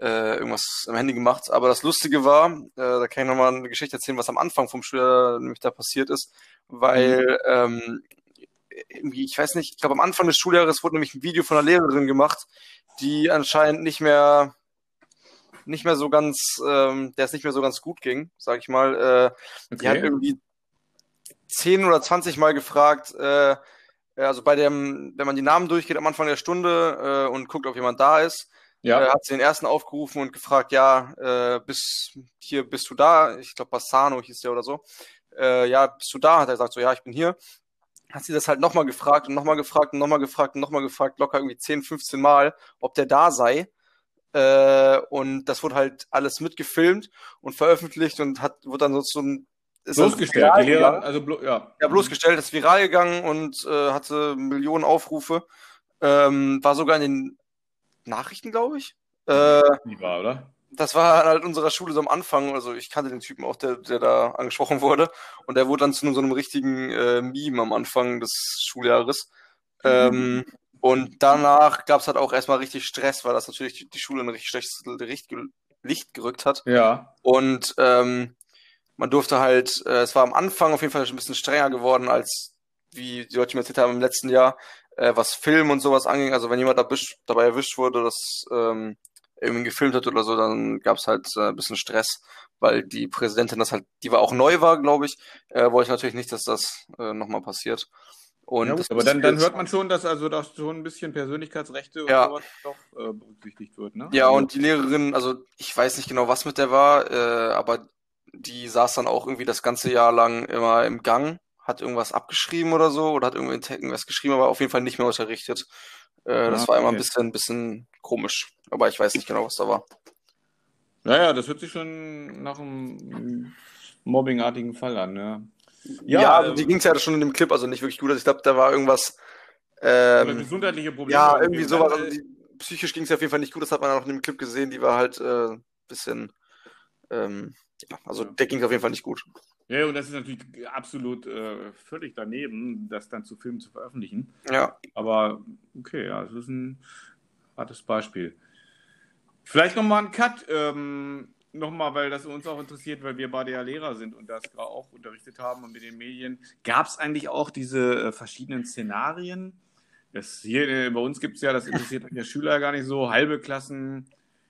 äh, irgendwas am Handy gemacht. Aber das Lustige war, äh, da kann ich nochmal eine Geschichte erzählen, was am Anfang vom Schuljahr nämlich da passiert ist, weil ähm, irgendwie, ich weiß nicht, ich glaube am Anfang des Schuljahres wurde nämlich ein Video von einer Lehrerin gemacht, die anscheinend nicht mehr nicht mehr so ganz, ähm, der es nicht mehr so ganz gut ging, sag ich mal. Äh, Die hat Okay. irgendwie 10 oder 20 Mal gefragt, äh, also bei dem, wenn man die Namen durchgeht am Anfang der Stunde äh, und guckt, ob jemand da ist, äh, Ja. hat sie den ersten aufgerufen und gefragt, ja, äh, bis hier bist du da? Ich glaube Bassano hieß der oder so. Äh, ja, bist du da? Hat er gesagt, so ja, ich bin hier. Hat sie das halt nochmal gefragt und nochmal gefragt und nochmal gefragt und nochmal gefragt, locker irgendwie 10, 15 Mal, ob der da sei. Äh, und das wurde halt alles mitgefilmt und veröffentlicht und hat, wurde dann so zum ist Bloßgestellt. Die Lehrer, also blo ja. Ja, bloßgestellt, ist viral gegangen und äh, hatte Millionen Aufrufe. Ähm, war sogar in den Nachrichten, glaube ich. Äh, Die war, oder? das war halt unserer Schule so am Anfang. Also ich kannte den Typen auch, der, der da angesprochen wurde. Und der wurde dann zu so einem richtigen äh, Meme am Anfang des Schuljahres. Ähm, und danach gab es halt auch erstmal richtig Stress, weil das natürlich die, die Schule in ein richtig schlechtes Licht gerückt hat. Ja. Und ähm, man durfte halt, äh, es war am Anfang auf jeden Fall ein bisschen strenger geworden, als wie die Leute mir erzählt haben im letzten Jahr, äh, was Film und sowas anging. Also wenn jemand erwischt, dabei erwischt wurde, dass ähm, irgendwie gefilmt hat oder so, dann gab es halt äh, ein bisschen Stress, weil die Präsidentin das halt, die war auch neu war, glaube ich, äh, wollte ich natürlich nicht, dass das äh, nochmal passiert. Und ja, aber dann, dann hört man schon, dass also da schon ein bisschen Persönlichkeitsrechte und Ja. sowas doch äh, berücksichtigt wird, ne? Ja, und die Lehrerin, also ich weiß nicht genau, was mit der war, äh, aber die saß dann auch irgendwie das ganze Jahr lang immer im Gang, hat irgendwas abgeschrieben oder so, oder hat irgendwie irgendwas geschrieben, aber auf jeden Fall nicht mehr unterrichtet. Äh, das Ah, war immer ein bisschen, bisschen komisch, aber ich weiß nicht genau, was da war. Ja, ja, das hört sich schon nach einem mobbingartigen Fall an, ne? Ja, also ähm, die ging's ja schon in dem Clip, also nicht wirklich gut. Also ich glaube, da war irgendwas, ähm, gesundheitliche Probleme. ja, irgendwie sowas. Also die, psychisch ging's ja auf jeden Fall nicht gut, das hat man auch in dem Clip gesehen, die war halt äh, ein bisschen, ähm, ja, also Ja. der ging auf jeden Fall nicht gut. Ja, und das ist natürlich absolut äh, völlig daneben, das dann zu filmen, zu veröffentlichen. Ja, Aber okay, ja, das ist ein hartes Beispiel. Vielleicht nochmal ein Cut. Ähm, nochmal, weil das uns auch interessiert, weil wir beide ja Lehrer sind und das auch unterrichtet haben und mit den Medien. Gab es eigentlich auch diese äh, verschiedenen Szenarien? Das hier, äh, bei uns gibt es ja, das interessiert der Schüler gar nicht so, halbe Klassen,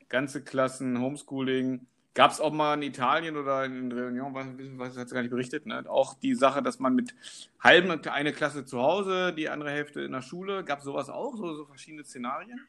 ganze Klassen, Homeschooling. Gab es auch mal in Italien oder in Réunion, was hat es gar nicht berichtet, ne? auch die Sache, dass man mit halben eine Klasse zu Hause, die andere Hälfte in der Schule, gab es sowas auch, so, so verschiedene Szenarien?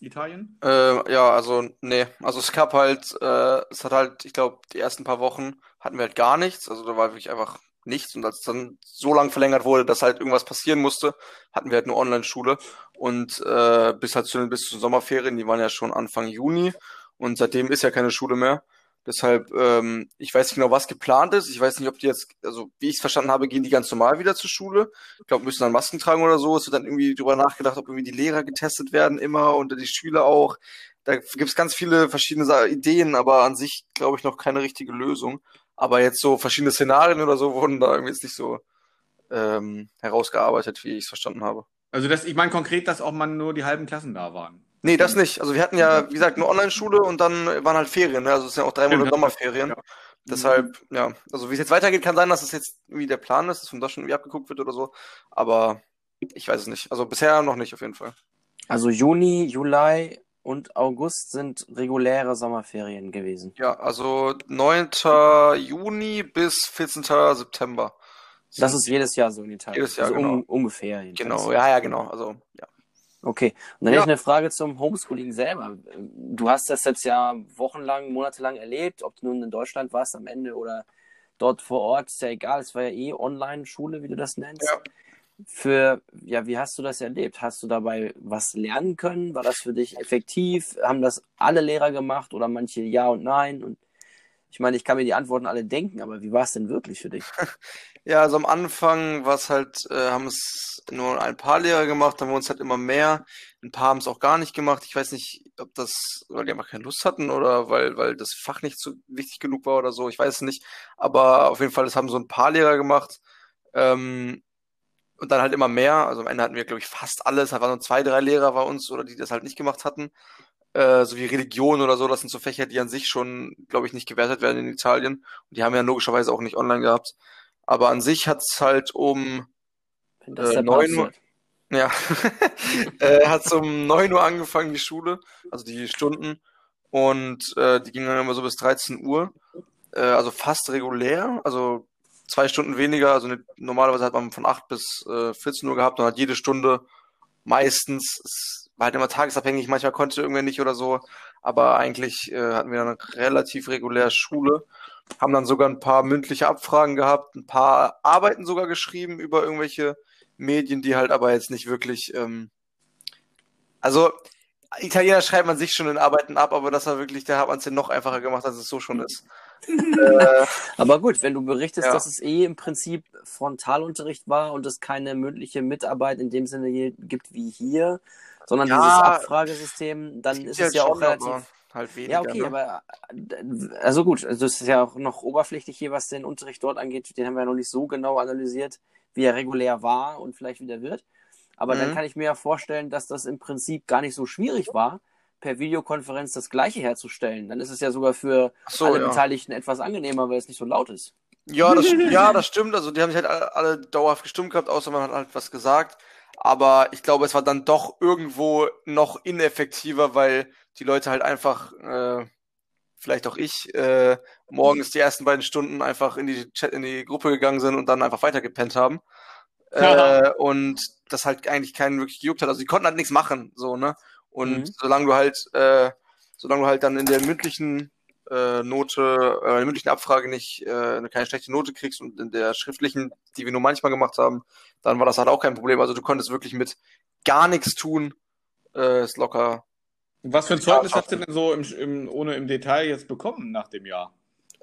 Italien? Äh, ja, also nee, also es gab halt, äh, es hat halt, ich glaube, die ersten paar Wochen hatten wir halt gar nichts, also da war wirklich einfach nichts und als es dann so lang verlängert wurde, dass halt irgendwas passieren musste, hatten wir halt nur Online-Schule und äh, bis halt zu bis zu Sommerferien, die waren ja schon Anfang Juni und seitdem ist ja keine Schule mehr. Deshalb, ähm, ich weiß nicht genau, was geplant ist. Ich weiß nicht, ob die jetzt, also wie ich es verstanden habe, gehen die ganz normal wieder zur Schule. Ich glaube, müssen dann Masken tragen oder so. Es wird dann irgendwie drüber nachgedacht, ob irgendwie die Lehrer getestet werden immer und die Schüler auch. Da gibt es ganz viele verschiedene Ideen, aber an sich glaube ich noch keine richtige Lösung. Aber jetzt so verschiedene Szenarien oder so wurden da irgendwie jetzt nicht so ähm, herausgearbeitet, wie ich es verstanden habe. Also das, ich meine konkret, dass auch mal nur die halben Klassen da waren. Nee, das nicht. Also wir hatten ja, wie gesagt, nur Online-Schule und dann waren halt Ferien. Ne? Also es sind ja auch drei Monate Sommerferien. Ja. Deshalb, ja, also wie es jetzt weitergeht, kann sein, dass es jetzt irgendwie der Plan ist, dass von da schon irgendwie abgeguckt wird oder so. Aber ich weiß es nicht. Also bisher noch nicht auf jeden Fall. Also Juni, Juli und August sind reguläre Sommerferien gewesen. Ja, also 9. Juni bis 14. September. Das ist jedes Jahr so in Italien. Jedes Jahr, also genau. un ungefähr. Jedenfalls. Genau, ja, ja, genau. Also, ja. Okay, und dann ja. hätte ich eine Frage zum Homeschooling selber. Du hast das jetzt ja wochenlang, monatelang erlebt, ob du nun in Deutschland warst am Ende oder dort vor Ort, ist ja egal, es war ja eh Online-Schule, wie du das nennst. Ja. Für, ja, wie hast du das erlebt? Hast du dabei was lernen können? War das für dich effektiv? Haben das alle Lehrer gemacht oder manche ja und nein? Und ich meine, ich kann mir die Antworten alle denken, aber wie war es denn wirklich für dich? Ja, also am Anfang war es halt, äh, haben es nur ein paar Lehrer gemacht, dann wurden es halt immer mehr. Ein paar haben es auch gar nicht gemacht. Ich weiß nicht, ob das, weil die einfach keine Lust hatten oder weil, weil das Fach nicht so wichtig genug war oder so. Ich weiß es nicht. Aber auf jeden Fall, das haben so ein paar Lehrer gemacht. Ähm, und dann halt immer mehr. Also am Ende hatten wir, glaube ich, fast alles. Da waren nur zwei, drei Lehrer bei uns oder die das halt nicht gemacht hatten. Äh, so wie Religion oder so, das sind so Fächer, die an sich schon, glaube ich, nicht gewertet werden in Italien. Und die haben ja logischerweise auch nicht online gehabt. Aber an sich hat es halt um äh, 9 Uhr. Ja, äh, hat um 9 Uhr angefangen, die Schule, also die Stunden. Und äh, die gingen dann immer so bis 13 Uhr. Äh, also fast regulär, also zwei Stunden weniger. Also nicht, normalerweise hat man von 8 bis äh, 14 Uhr gehabt und hat jede Stunde meistens, war halt immer tagesabhängig, manchmal konnte irgendwer nicht oder so. Aber eigentlich äh, hatten wir dann relativ regulär Schule haben dann sogar ein paar mündliche Abfragen gehabt, ein paar Arbeiten sogar geschrieben über irgendwelche Medien, die halt aber jetzt nicht wirklich, ähm, also Italiener schreibt man sich schon in Arbeiten ab, aber das war wirklich, da hat man es ja noch einfacher gemacht, als es so schon ist. äh, aber gut, wenn du berichtest, ja. dass es eh im Prinzip Frontalunterricht war und es keine mündliche Mitarbeit in dem Sinne gibt wie hier, sondern ja, dieses Abfragesystem, dann ist es ja auch relativ halt weniger. Ja, okay, ne? aber also gut, also es ist ja auch noch oberflächlich hier, was den Unterricht dort angeht. Den haben wir ja noch nicht so genau analysiert, wie er regulär war und vielleicht wieder wird. Aber mhm. dann kann ich mir ja vorstellen, dass das im Prinzip gar nicht so schwierig war, per Videokonferenz das Gleiche herzustellen. Dann ist es ja sogar für so, alle ja. Beteiligten etwas angenehmer, weil es nicht so laut ist. Ja, das, ja, das stimmt. Also die haben sich halt alle, alle dauerhaft gestimmt gehabt, außer man hat halt was gesagt. Aber ich glaube, es war dann doch irgendwo noch ineffektiver, weil die Leute halt einfach, äh, vielleicht auch ich, äh, morgens die ersten beiden Stunden einfach in die Chat, in die Gruppe gegangen sind und dann einfach weitergepennt haben. Äh, und das halt eigentlich keinen wirklich gejuckt hat. Also die konnten halt nichts machen, so, ne? Und mhm. solange du halt, äh, solange du halt dann in der mündlichen äh, Note, äh, in der mündlichen Abfrage nicht äh, keine schlechte Note kriegst und in der schriftlichen, die wir nur manchmal gemacht haben, dann war das halt auch kein Problem. Also du konntest wirklich mit gar nichts tun, äh, ist locker was für ein Zeugnis hast du denn so im, im, ohne im Detail jetzt bekommen nach dem Jahr?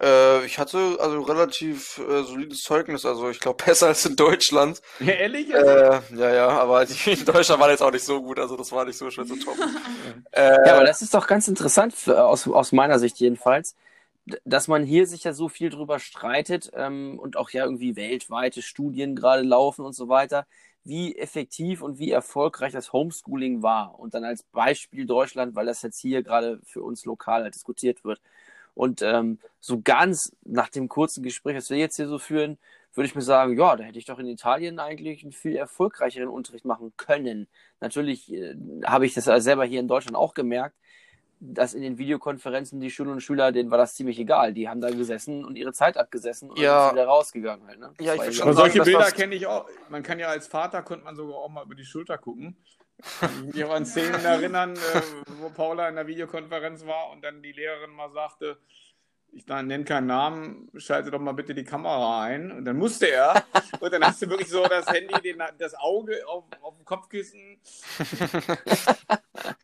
Äh, ich hatte also relativ äh, solides Zeugnis, also ich glaube besser als in Deutschland. Ja, ehrlich? Äh, ja, ja, aber die in Deutschland waren jetzt auch nicht so gut, also das war nicht so schwer zu toppen. äh, ja, aber das ist doch ganz interessant, für, aus, aus meiner Sicht jedenfalls, dass man hier sich ja so viel drüber streitet ähm, und auch ja irgendwie weltweite Studien gerade laufen und so weiter wie effektiv und wie erfolgreich das Homeschooling war. Und dann als Beispiel Deutschland, weil das jetzt hier gerade für uns lokal halt diskutiert wird. Und ähm, so ganz nach dem kurzen Gespräch, das wir jetzt hier so führen, würde ich mir sagen, ja, da hätte ich doch in Italien eigentlich einen viel erfolgreicheren Unterricht machen können. Natürlich äh, habe ich das selber hier in Deutschland auch gemerkt, dass in den Videokonferenzen die Schülerinnen und Schüler, denen war das ziemlich egal. Die haben da gesessen und ihre Zeit abgesessen und Ja. sind wieder rausgegangen halt. Ne? Ja, ich schon Aber sagen, solche Bilder kenne ich auch. Man kann ja als Vater, konnte man sogar auch mal über die Schulter gucken. Ich mich an Szenen erinnern, äh, wo Paula in der Videokonferenz war und dann die Lehrerin mal sagte, ich nenne keinen Namen, schalte doch mal bitte die Kamera ein. Und dann musste er. Und dann hast du wirklich so das Handy, den, das Auge auf, auf dem Kopfkissen.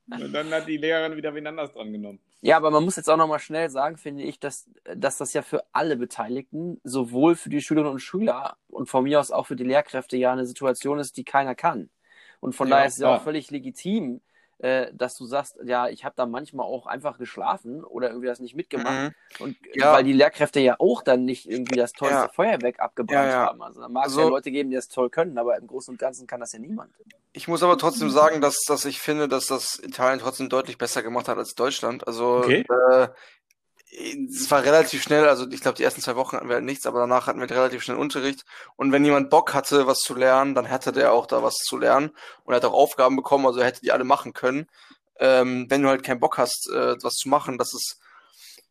Und dann hat die Lehrerin wieder wen anders dran genommen. Ja, aber man muss jetzt auch nochmal schnell sagen, finde ich, dass, dass das ja für alle Beteiligten, sowohl für die Schülerinnen und Schüler und von mir aus auch für die Lehrkräfte ja eine Situation ist, die keiner kann. Und von Ja, daher ist es ja auch völlig legitim, äh, dass du sagst, ja, ich habe da manchmal auch einfach geschlafen oder irgendwie das nicht mitgemacht. Mhm. Und Ja. weil die Lehrkräfte ja auch dann nicht irgendwie das tollste Ja. Feuerwerk abgebrannt Ja, ja. haben. Also da mag es Also- ja Leute geben, die das toll können, aber im Großen und Ganzen kann das ja niemand. Ich muss aber trotzdem sagen, dass, dass ich finde, dass das Italien trotzdem deutlich besser gemacht hat als Deutschland. Also Okay. äh, es war relativ schnell, also ich glaube, die ersten zwei Wochen hatten wir halt nichts, aber danach hatten wir relativ schnell Unterricht. Und wenn jemand Bock hatte, was zu lernen, dann hatte der auch da was zu lernen und er hat auch Aufgaben bekommen, also er hätte die alle machen können. Ähm, wenn du halt keinen Bock hast, äh, was zu machen, das ist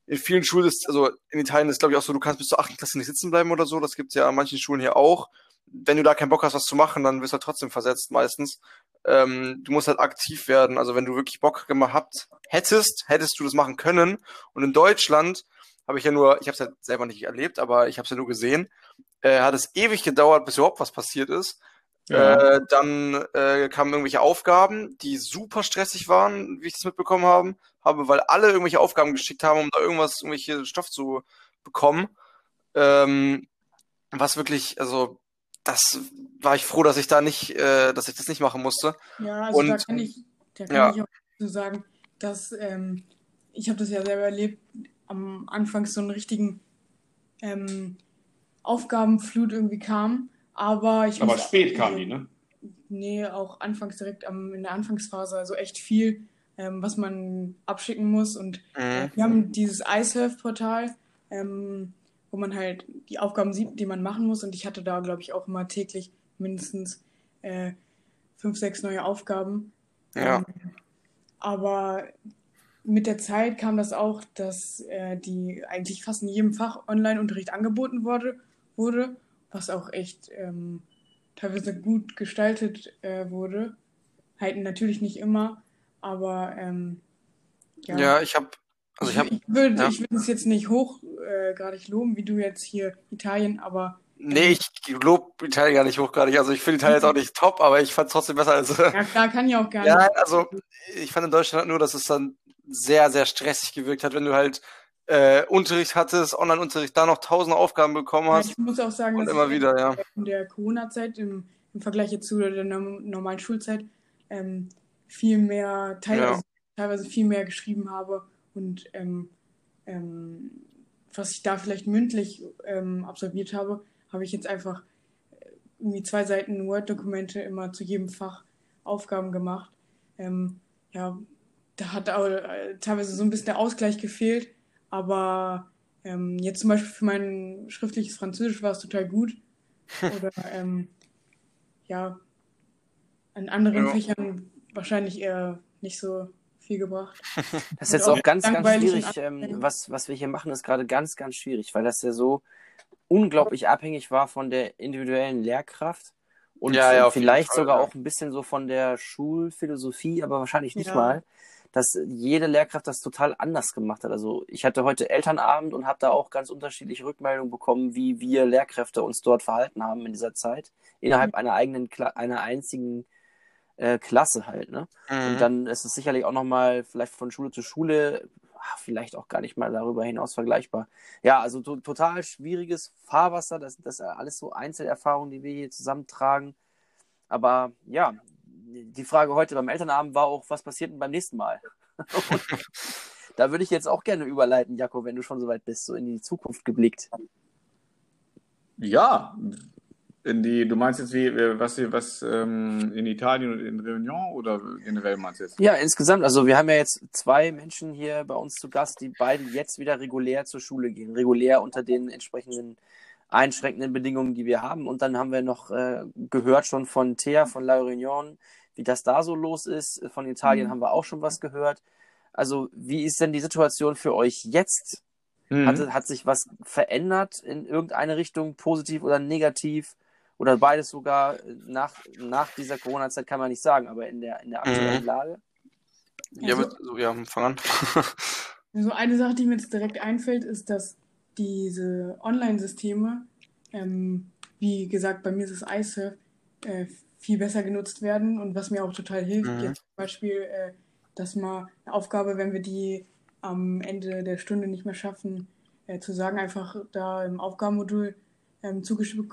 in vielen Schulen ist, also in Italien ist glaube ich auch so, du kannst bis zur achten Klasse nicht sitzen bleiben oder so. Das gibt's ja an manchen Schulen hier auch. Wenn du da keinen Bock hast, was zu machen, dann wirst du halt trotzdem versetzt meistens. Ähm, du musst halt aktiv werden. Also wenn du wirklich Bock gehabt hättest, hättest du das machen können. Und in Deutschland habe ich ja nur, ich habe es ja selber nicht erlebt, aber ich habe es ja nur gesehen, äh, hat es ewig gedauert, bis überhaupt was passiert ist. Äh, dann äh, kamen irgendwelche Aufgaben, die super stressig waren, wie ich das mitbekommen haben, habe, weil alle irgendwelche Aufgaben geschickt haben, um da irgendwas, irgendwelche Stoff zu bekommen. Ähm, was wirklich, also das war ich froh, dass ich da nicht, äh, dass ich das nicht machen musste. Ja, also da Und- kann ich, da kann ja. ich auch so sagen, dass ähm, ich habe das ja selber erlebt, am Anfang so einen richtigen ähm, Aufgabenflut irgendwie kam, aber ich Aber muss spät kam die, ne? Nee, auch anfangs direkt am, in der Anfangsphase, also echt viel, ähm, was man abschicken muss. Und Mhm. wir haben dieses iSurf-Portal, ähm, wo man halt die Aufgaben sieht, die man machen muss. Und ich hatte da, glaube ich, auch immer täglich mindestens äh, fünf, sechs neue Aufgaben. Ja. Ähm, aber mit der Zeit kam das auch, dass äh, die eigentlich fast in jedem Fach Online-Unterricht angeboten wurde, wurde, was auch echt ähm, teilweise gut gestaltet äh, wurde. Halt natürlich nicht immer, aber ähm, ja. Ja, ich habe, also ich habe, ich würde ja. ich es jetzt nicht hoch äh, loben, wie du jetzt hier Italien, aber nee, ich lob Italien gar nicht hochgradig. Also ich finde Italien jetzt auch nicht top, aber ich fand es trotzdem besser als. ja, klar kann ich auch gar Ja, nicht. also ich fand in Deutschland nur, dass es dann sehr, sehr stressig gewirkt hat, wenn du halt äh, Unterricht hattest, Online-Unterricht, da noch tausend Aufgaben bekommen Ja, hast ich muss auch sagen, und dass immer ich wieder, ja. in der Corona-Zeit im, im Vergleich jetzt zu der norm- normalen Schulzeit ähm, viel mehr, teilweise, Ja. teilweise viel mehr geschrieben habe und ähm, ähm, was ich da vielleicht mündlich ähm, absolviert habe, habe ich jetzt einfach äh, irgendwie zwei Seiten Word-Dokumente immer zu jedem Fach Aufgaben gemacht. Ähm, ja, da hat auch äh, teilweise so ein bisschen der Ausgleich gefehlt, aber ähm, jetzt zum Beispiel für mein schriftliches Französisch war es total gut. Oder ja, an anderen Ja. Fächern wahrscheinlich eher nicht so viel gebracht. Das ist jetzt Und auch ganz, ganz schwierig. Ähm, was, was wir hier machen, ist gerade ganz, ganz schwierig, weil das ja so unglaublich abhängig war von der individuellen Lehrkraft und Ja, ja, vielleicht Fall, sogar ja. auch ein bisschen so von der Schulphilosophie, aber wahrscheinlich nicht Ja. mal, dass jede Lehrkraft das total anders gemacht hat. Also ich hatte heute Elternabend und habe da auch ganz unterschiedliche Rückmeldungen bekommen, wie wir Lehrkräfte uns dort verhalten haben in dieser Zeit, innerhalb einer eigenen, einer einzigen äh, Klasse halt, ne? Mhm. Und dann ist es sicherlich auch nochmal vielleicht von Schule zu Schule, ah, vielleicht auch gar nicht mal darüber hinaus vergleichbar. Ja, also to total schwieriges Fahrwasser, das, das sind alles so Einzelerfahrungen, die wir hier zusammentragen. Aber ja, die Frage heute beim Elternabend war auch, was passiert denn beim nächsten Mal? Da würde ich jetzt auch gerne überleiten, Jakob, wenn du schon so weit bist, so in die Zukunft geblickt. Ja, In die, du meinst jetzt wie, äh, was, was ähm, in Italien und in Réunion oder generell meinst du jetzt? Ja, insgesamt. Also wir haben ja jetzt zwei Menschen hier bei uns zu Gast, die beide jetzt wieder regulär zur Schule gehen. Regulär unter den entsprechenden einschränkenden Bedingungen, die wir haben. Und dann haben wir noch äh, gehört schon von Thea von La Réunion, wie das da so los ist. Von Italien Mhm. haben wir auch schon was gehört. Also wie ist denn die Situation für euch jetzt? Mhm. Hat, hat sich was verändert in irgendeine Richtung, positiv oder negativ? Oder beides sogar nach, nach dieser Corona-Zeit kann man nicht sagen, aber in der, in der aktuellen Mhm. Lage? Ja, Also- so, ja, fang an. So eine Sache, die mir jetzt direkt einfällt, ist, dass diese Online-Systeme, ähm, wie gesagt, bei mir ist es iSurf, äh, viel besser genutzt werden und was mir auch total hilft, Mhm. jetzt zum Beispiel, äh, dass mal eine Aufgabe, wenn wir die am Ende der Stunde nicht mehr schaffen, äh, zu sagen, einfach da im Aufgabenmodul ähm, zugeschickt,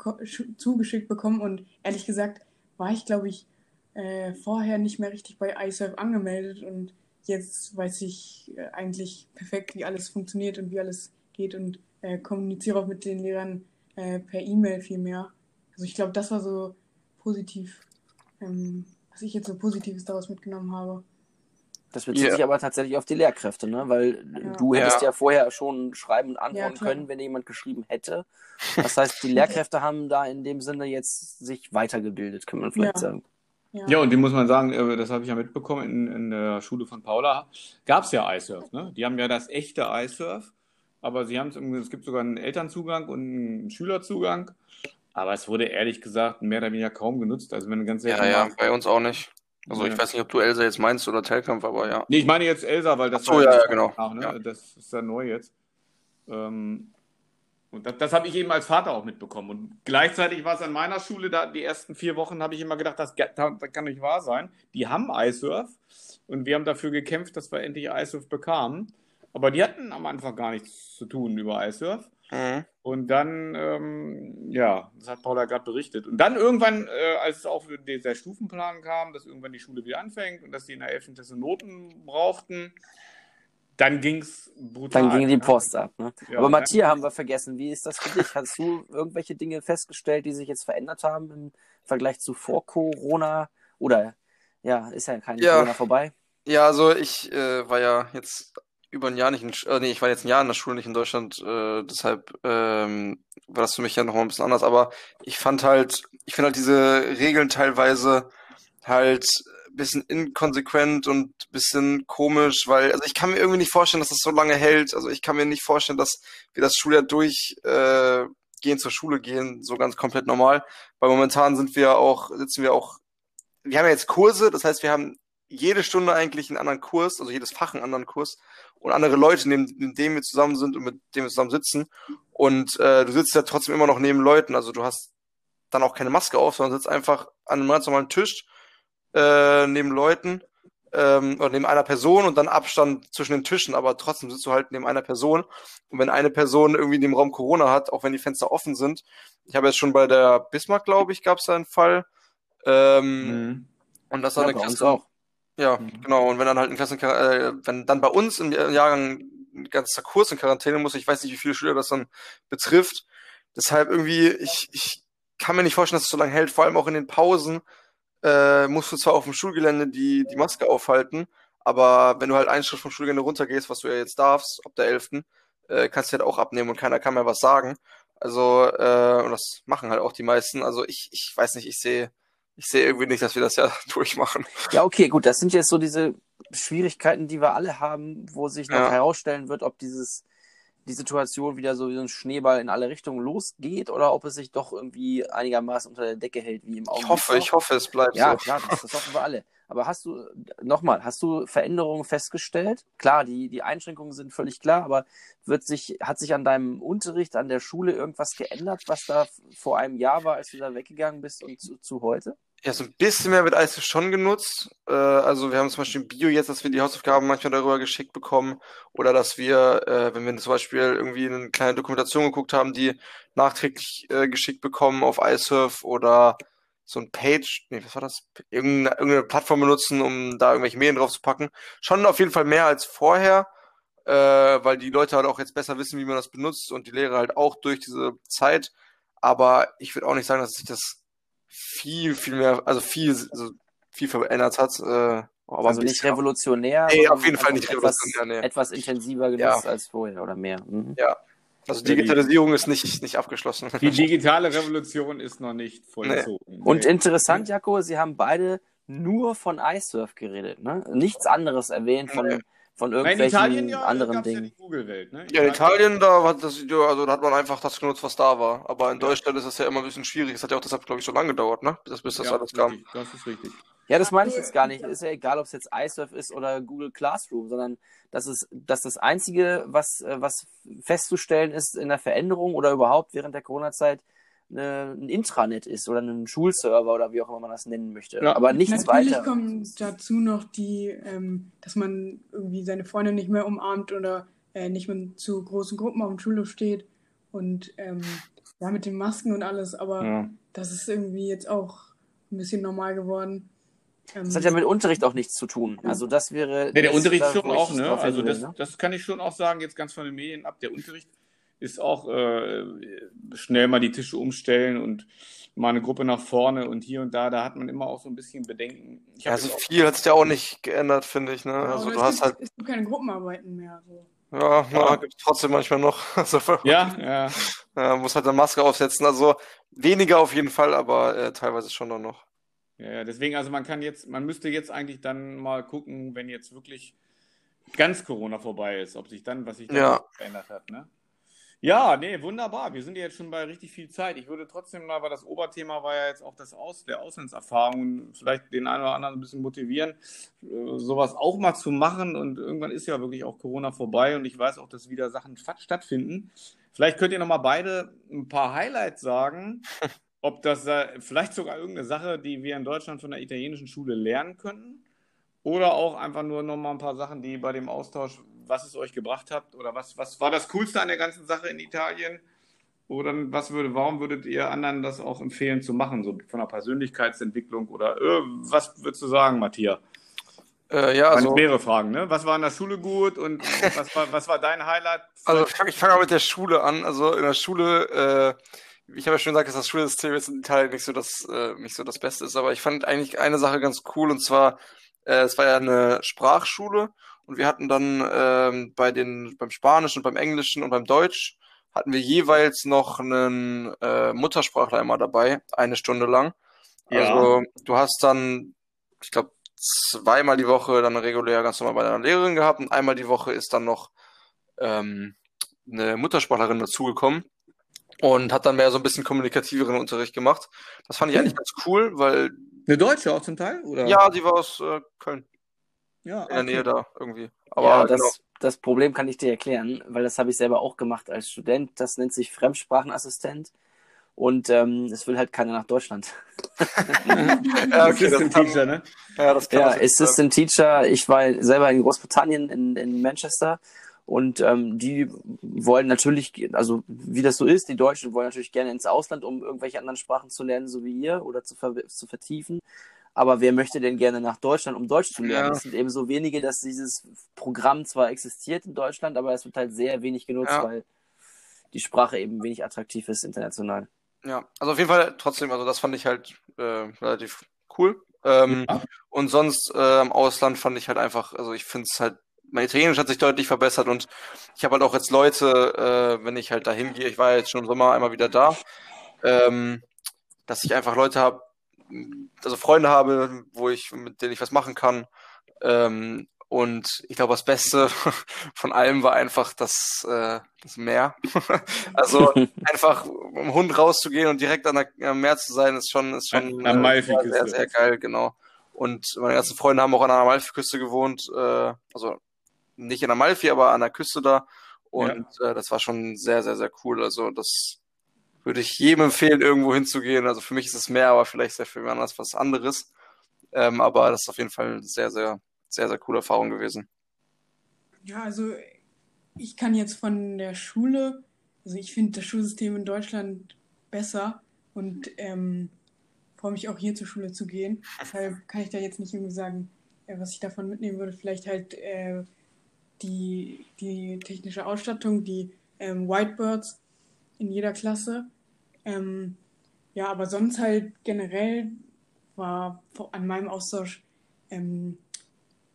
zugeschickt bekommen und ehrlich gesagt war ich, glaube ich, äh, vorher nicht mehr richtig bei iSurf angemeldet und jetzt weiß ich äh, eigentlich perfekt, wie alles funktioniert und wie alles geht und äh, kommuniziere auch mit den Lehrern äh, per E-Mail viel mehr. Also ich glaube, das war so positiv, ähm, was ich jetzt so Positives daraus mitgenommen habe. Das bezieht Ja. sich aber tatsächlich auf die Lehrkräfte, ne? Weil Ja. du hättest Ja. ja vorher schon schreiben und antworten klar. können, wenn jemand geschrieben hätte. Das heißt, die Lehrkräfte haben da in dem Sinne jetzt sich weitergebildet, kann man vielleicht Ja. sagen. Ja, und die muss man sagen, äh, das habe ich ja mitbekommen, in, in der Schule von Paula gab es ja iSurf. Ne? Die haben ja das echte iSurf, aber sie haben es es gibt sogar einen Elternzugang und einen Schülerzugang. Aber es wurde ehrlich gesagt mehr oder weniger kaum genutzt. Also wenn du ganz Ja, ja, bei uns auch nicht. Also ich Ja. weiß nicht, ob du Elsa jetzt meinst oder Telkampf, aber ja. Nee, ich meine jetzt Elsa, weil das Ach so, ja, genau. Nach, ne? Ja. Das ist ja neu jetzt. Ähm, und das, das habe ich eben als Vater auch mitbekommen. Und gleichzeitig war es an meiner Schule, da die ersten vier Wochen habe ich immer gedacht, das, das kann nicht wahr sein. Die haben iSurf und wir haben dafür gekämpft, dass wir endlich iSurf bekamen. Aber die hatten am Anfang gar nichts zu tun über iSurf. Mhm. Und dann, ähm, ja, das hat Paula gerade berichtet. Und dann irgendwann, äh, als es auch für dieser Stufenplan kam, dass irgendwann die Schule wieder anfängt und dass die in der 11. Klasse Noten brauchten, dann ging es brutal. Dann ging die ne? Post ab. Ne? Ja, aber dann- Matthias haben wir vergessen. Wie ist das für dich? Hast du irgendwelche Dinge festgestellt, die sich jetzt verändert haben im Vergleich zu vor Corona? Oder ja, ist ja kein Ja. Corona vorbei? Ja, also ich äh, war ja jetzt über ein Jahr nicht in, äh, nee, ich war jetzt ein Jahr in der Schule, nicht in Deutschland, äh, deshalb ähm, war das für mich ja nochmal ein bisschen anders, aber ich fand halt, ich finde halt diese Regeln teilweise halt ein bisschen inkonsequent und ein bisschen komisch, weil, also ich kann mir irgendwie nicht vorstellen, dass das so lange hält, also ich kann mir nicht vorstellen, dass wir das Schuljahr durch äh, zur Schule gehen, so ganz komplett normal, weil momentan sind wir auch, sitzen wir auch, wir haben ja jetzt Kurse, das heißt, wir haben jede Stunde eigentlich einen anderen Kurs, also jedes Fach einen anderen Kurs und andere Leute, neben, neben denen wir zusammen sind und mit denen wir zusammen sitzen. Und äh, du sitzt ja trotzdem immer noch neben Leuten, also du hast dann auch keine Maske auf, sondern sitzt einfach an einem ganz normalen Tisch äh, neben Leuten ähm, oder neben einer Person und dann Abstand zwischen den Tischen, aber trotzdem sitzt du halt neben einer Person. Und wenn eine Person irgendwie in dem Raum Corona hat, auch wenn die Fenster offen sind, ich habe jetzt schon bei der Bismarck, glaube ich, gab es da einen Fall. Ähm, Mhm. und das Ja, dann eine Klasse, auch. Ja, Mhm. genau. Und wenn dann halt ein Klassen, äh, wenn dann bei uns im Jahrgang ein ganzer Kurs in Quarantäne muss, ich weiß nicht, wie viele Schüler das dann betrifft. Deshalb irgendwie, ich, ich kann mir nicht vorstellen, dass es so lange hält. Vor allem auch in den Pausen äh, musst du zwar auf dem Schulgelände die, die Maske aufhalten, aber wenn du halt einen Schritt vom Schulgelände runtergehst, was du ja jetzt darfst, ab der 11., äh, kannst du halt auch abnehmen und keiner kann mehr was sagen. Also, äh, und das machen halt auch die meisten. Also ich, ich weiß nicht, ich sehe, ich sehe irgendwie nicht, dass wir das ja durchmachen. Ja, okay, gut. Das sind jetzt so diese Schwierigkeiten, die wir alle haben, wo sich noch Ja. herausstellen wird, ob dieses, die Situation wieder so wie so ein Schneeball in alle Richtungen losgeht oder ob es sich doch irgendwie einigermaßen unter der Decke hält, wie im Ich Augenblick. hoffe, noch. ich hoffe, es bleibt Ja, so. klar, das, das hoffen wir alle. Aber hast du, nochmal, hast du Veränderungen festgestellt? Klar, die, die Einschränkungen sind völlig klar, aber wird sich, hat sich an deinem Unterricht an der Schule irgendwas geändert, was da vor einem Jahr war, als du da weggegangen bist und zu, zu heute? Ja, so ein bisschen mehr wird ISO schon genutzt. Äh, also wir haben zum Beispiel im Bio jetzt, dass wir die Hausaufgaben manchmal darüber geschickt bekommen. Oder dass wir, äh, wenn wir zum Beispiel irgendwie eine kleine Dokumentation geguckt haben, die nachträglich äh, geschickt bekommen auf iSurf oder so ein Page, nee, was war das? Irgendeine, irgendeine Plattform benutzen, um da irgendwelche Medien drauf zu packen. Schon auf jeden Fall mehr als vorher, äh, weil die Leute halt auch jetzt besser wissen, wie man das benutzt und die Lehrer halt auch durch diese Zeit. Aber ich würde auch nicht sagen, dass sich das viel, viel mehr, also viel, also viel verändert hat. Äh, aber also nicht revolutionär. Nee, auf jeden Fall nicht etwas, revolutionär, nee. Etwas intensiver genutzt als vorher oder mehr. Mhm. Ja. Also Digitalisierung ist nicht, nicht abgeschlossen. Die digitale Revolution ist noch nicht vollzogen. Und Nee. interessant, Jaco, Sie haben beide nur von iSurf geredet, ne? Nichts anderes erwähnt von, Nee. Von irgendwelchen Italien ja, anderen ja Dingen. Google-Welt. Ne? Ja, in Italien, da hat das ja, also da hat man einfach das genutzt, was da war. Aber in Deutschland ist das ja immer ein bisschen schwierig. Es hat ja auch deshalb, glaube ich, so lange gedauert, ne? Bis, bis das ja, alles kam. richtig, Das ist richtig. Ja, das meine ich jetzt gar nicht. Ist ja egal, ob es jetzt iSurf ist oder Google Classroom, sondern das ist, dass das Einzige, was, äh, was festzustellen ist in der Veränderung oder überhaupt während der Corona-Zeit eine, ein Intranet ist oder ein Schulserver oder wie auch immer man das nennen möchte. Ja. Aber nichts Natürlich weiter. kommt dazu noch die, ähm, dass man irgendwie seine Freunde nicht mehr umarmt oder äh, nicht mehr zu großen Gruppen auf dem Schulhof steht und ähm, ja, mit den Masken und alles, aber Ja. das ist irgendwie jetzt auch ein bisschen normal geworden. Ähm, Das hat ja mit Unterricht auch nichts zu tun. Also das wäre. Nee, der das, Unterricht schon auch, ne? Also das, ne? das kann ich schon auch sagen, jetzt ganz von den Medien ab. Der Unterricht ist auch äh, schnell mal die Tische umstellen und mal eine Gruppe nach vorne und hier und da, da hat man immer auch so ein bisschen Bedenken. Ich Ja, hab so jetzt auch- viel hat sich ja auch nicht geändert, finde ich, ne? ja, Also du es hast gibt, halt, es gibt keine Gruppenarbeiten mehr. So. ja, Ja. gibt es trotzdem manchmal noch. Also, ja, ja. ja, muss halt eine Maske aufsetzen. Also weniger auf jeden Fall, aber äh, teilweise schon dann noch. Ja, deswegen, also man kann jetzt, man müsste jetzt eigentlich dann mal gucken, wenn jetzt wirklich ganz Corona vorbei ist, ob sich dann, was sich dann Ja. verändert hat, ne? Ja, nee, wunderbar. Wir sind ja jetzt schon bei richtig viel Zeit. Ich würde trotzdem mal, weil das Oberthema war ja jetzt auch das Aus, der Auslandserfahrung, vielleicht den einen oder anderen ein bisschen motivieren, äh, sowas auch mal zu machen. Und irgendwann ist ja wirklich auch Corona vorbei und ich weiß auch, dass wieder Sachen statt- stattfinden. Vielleicht könnt ihr noch mal beide ein paar Highlights sagen, ob das vielleicht sogar irgendeine Sache, die wir in Deutschland von der italienischen Schule lernen könnten. Oder auch einfach nur noch mal ein paar Sachen, die bei dem Austausch, was es euch gebracht hat, oder was, was war das Coolste an der ganzen Sache in Italien? Oder was würde, warum würdet ihr anderen das auch empfehlen zu machen, so von der Persönlichkeitsentwicklung oder äh, was würdest du sagen, Matthias? Äh, ja, Also, mehrere Fragen, ne? Was war in der Schule gut und was war, was war dein Highlight? also ich fange mal mit der Schule an. Also in der Schule, äh, ich habe ja schon gesagt, dass das Schulsystem jetzt in Italien nicht so das, äh, nicht so das Beste ist, aber ich fand eigentlich eine Sache ganz cool und zwar, äh, es war ja eine Sprachschule und wir hatten dann ähm, bei den, beim Spanischen beim Englischen und beim Deutsch hatten wir jeweils noch einen äh, Muttersprachler immer dabei, eine Stunde lang. Ja. Also du hast dann, ich glaube, zweimal die Woche dann regulär ganz normal bei deiner Lehrerin gehabt und einmal die Woche ist dann noch ähm, eine Muttersprachlerin dazugekommen und hat dann mehr so ein bisschen kommunikativeren Unterricht gemacht. Das fand ich eigentlich ganz cool, weil Eine Deutsche auch zum Teil? Oder? ja, die war aus äh, Köln, ja in der Nähe da irgendwie. Aber ja, das, genau. das Problem kann ich dir erklären, weil das habe ich selber auch gemacht als Student. Das nennt sich Fremdsprachenassistent. Und ähm, es will halt keiner nach Deutschland. Ja, okay, Assistant das, Teacher, ne? ja, das kann Ja. Assistant Teacher. Ich war selber in Großbritannien, in, in Manchester. Und ähm, die wollen natürlich, also wie das so ist, die Deutschen wollen natürlich gerne ins Ausland, um irgendwelche anderen Sprachen zu lernen, so wie ihr, oder zu, ver zu vertiefen. Aber wer möchte denn gerne nach Deutschland, um Deutsch zu lernen? Ja. Es sind eben so wenige, dass dieses Programm zwar existiert in Deutschland, aber es wird halt sehr wenig genutzt, Ja. weil die Sprache eben wenig attraktiv ist international. Ja, also auf jeden Fall trotzdem, also das fand ich halt äh, relativ cool. Ähm, Ja. Und sonst äh, im Ausland fand ich halt einfach, also ich finde es halt, mein Italienisch hat sich deutlich verbessert und ich habe halt auch jetzt Leute, äh, wenn ich halt dahin gehe, ich war ja jetzt schon im Sommer einmal wieder da, ähm, dass ich einfach Leute habe, also Freunde habe, wo ich, mit denen ich was machen kann. Ähm, und ich glaube, das Beste von allem war einfach das, äh, das Meer. also einfach um mit dem Hund rauszugehen und direkt an der, am Meer zu sein, ist schon, ist schon An- äh, sehr, sehr geil, genau. Und meine ganzen Freunde haben auch an der Amalfiküste gewohnt, äh, also nicht in Amalfi, aber an der Küste da. Und äh, das war schon sehr, sehr, sehr cool. Also das würde ich jedem empfehlen, irgendwo hinzugehen. Also für mich ist es Meer, aber vielleicht sehr für jemand anders was anderes. Ähm, aber das ist auf jeden Fall eine sehr, sehr, sehr, sehr coole Erfahrung gewesen. Ja, also ich kann jetzt von der Schule, also ich finde das Schulsystem in Deutschland besser und ähm, freue mich auch hier zur Schule zu gehen. Deshalb kann ich da jetzt nicht irgendwie sagen, äh, was ich davon mitnehmen würde. Vielleicht halt äh, die, die technische Ausstattung, die ähm, Whitebirds in jeder Klasse. Ähm, ja, aber sonst halt generell war an meinem Austausch ähm,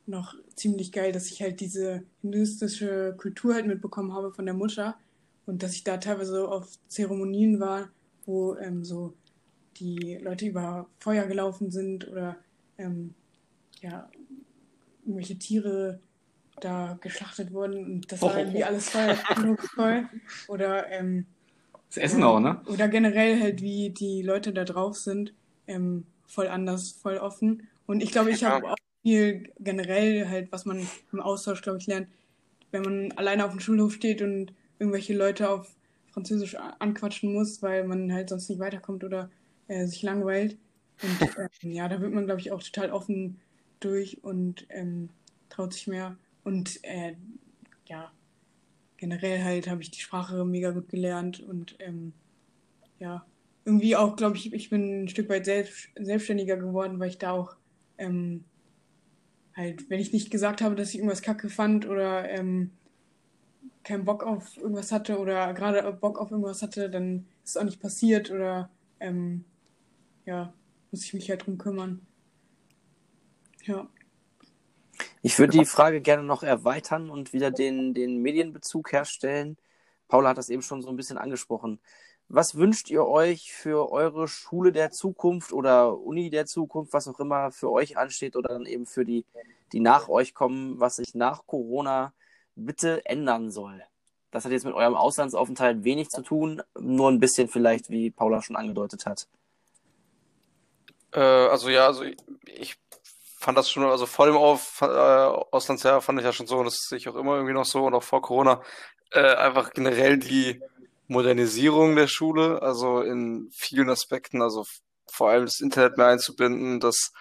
noch ziemlich geil, dass ich halt diese hinduistische Kultur halt mitbekommen habe von der Mutter und dass ich da teilweise auf Zeremonien war, wo ähm, so die Leute über Feuer gelaufen sind oder ähm, ja, irgendwelche Tiere da geschlachtet wurden und das war irgendwie alles voll voll. Oder ähm, das Essen auch, ne? Oder generell halt, wie die Leute da drauf sind, ähm, voll anders, voll offen. Und ich glaube, ich habe auch viel generell halt, was man im Austausch, glaube ich, lernt, wenn man alleine auf dem Schulhof steht und irgendwelche Leute auf Französisch anquatschen muss, weil man halt sonst nicht weiterkommt oder äh, sich langweilt. Und ähm, ja, da wird man, glaube ich, auch total offen durch und ähm, traut sich mehr. Und äh, ja, generell halt habe ich die Sprache mega gut gelernt und ähm, ja, irgendwie auch, glaube ich, ich bin ein Stück weit selbst, selbstständiger geworden, weil ich da auch ähm, halt, wenn ich nicht gesagt habe, dass ich irgendwas kacke fand oder ähm, keinen Bock auf irgendwas hatte oder gerade Bock auf irgendwas hatte, dann ist es auch nicht passiert oder ähm, ja, muss ich mich halt drum kümmern. Ja. Ich würde die Frage gerne noch erweitern und wieder den, den Medienbezug herstellen. Paula hat das eben schon so ein bisschen angesprochen. Was wünscht ihr euch für eure Schule der Zukunft oder Uni der Zukunft, was auch immer für euch ansteht oder dann eben für die, die nach euch kommen, was sich nach Corona bitte ändern soll? Das hat jetzt mit eurem Auslandsaufenthalt wenig zu tun, nur ein bisschen vielleicht, wie Paula schon angedeutet hat. Äh, also ja, also ich, ich, fand das schon, also vor dem Auf, äh, Auslandsjahr fand ich ja schon so, und das sehe ich auch immer irgendwie noch so und auch vor Corona, äh, einfach generell die Modernisierung der Schule, also in vielen Aspekten, also vor allem das Internet mehr einzubinden, das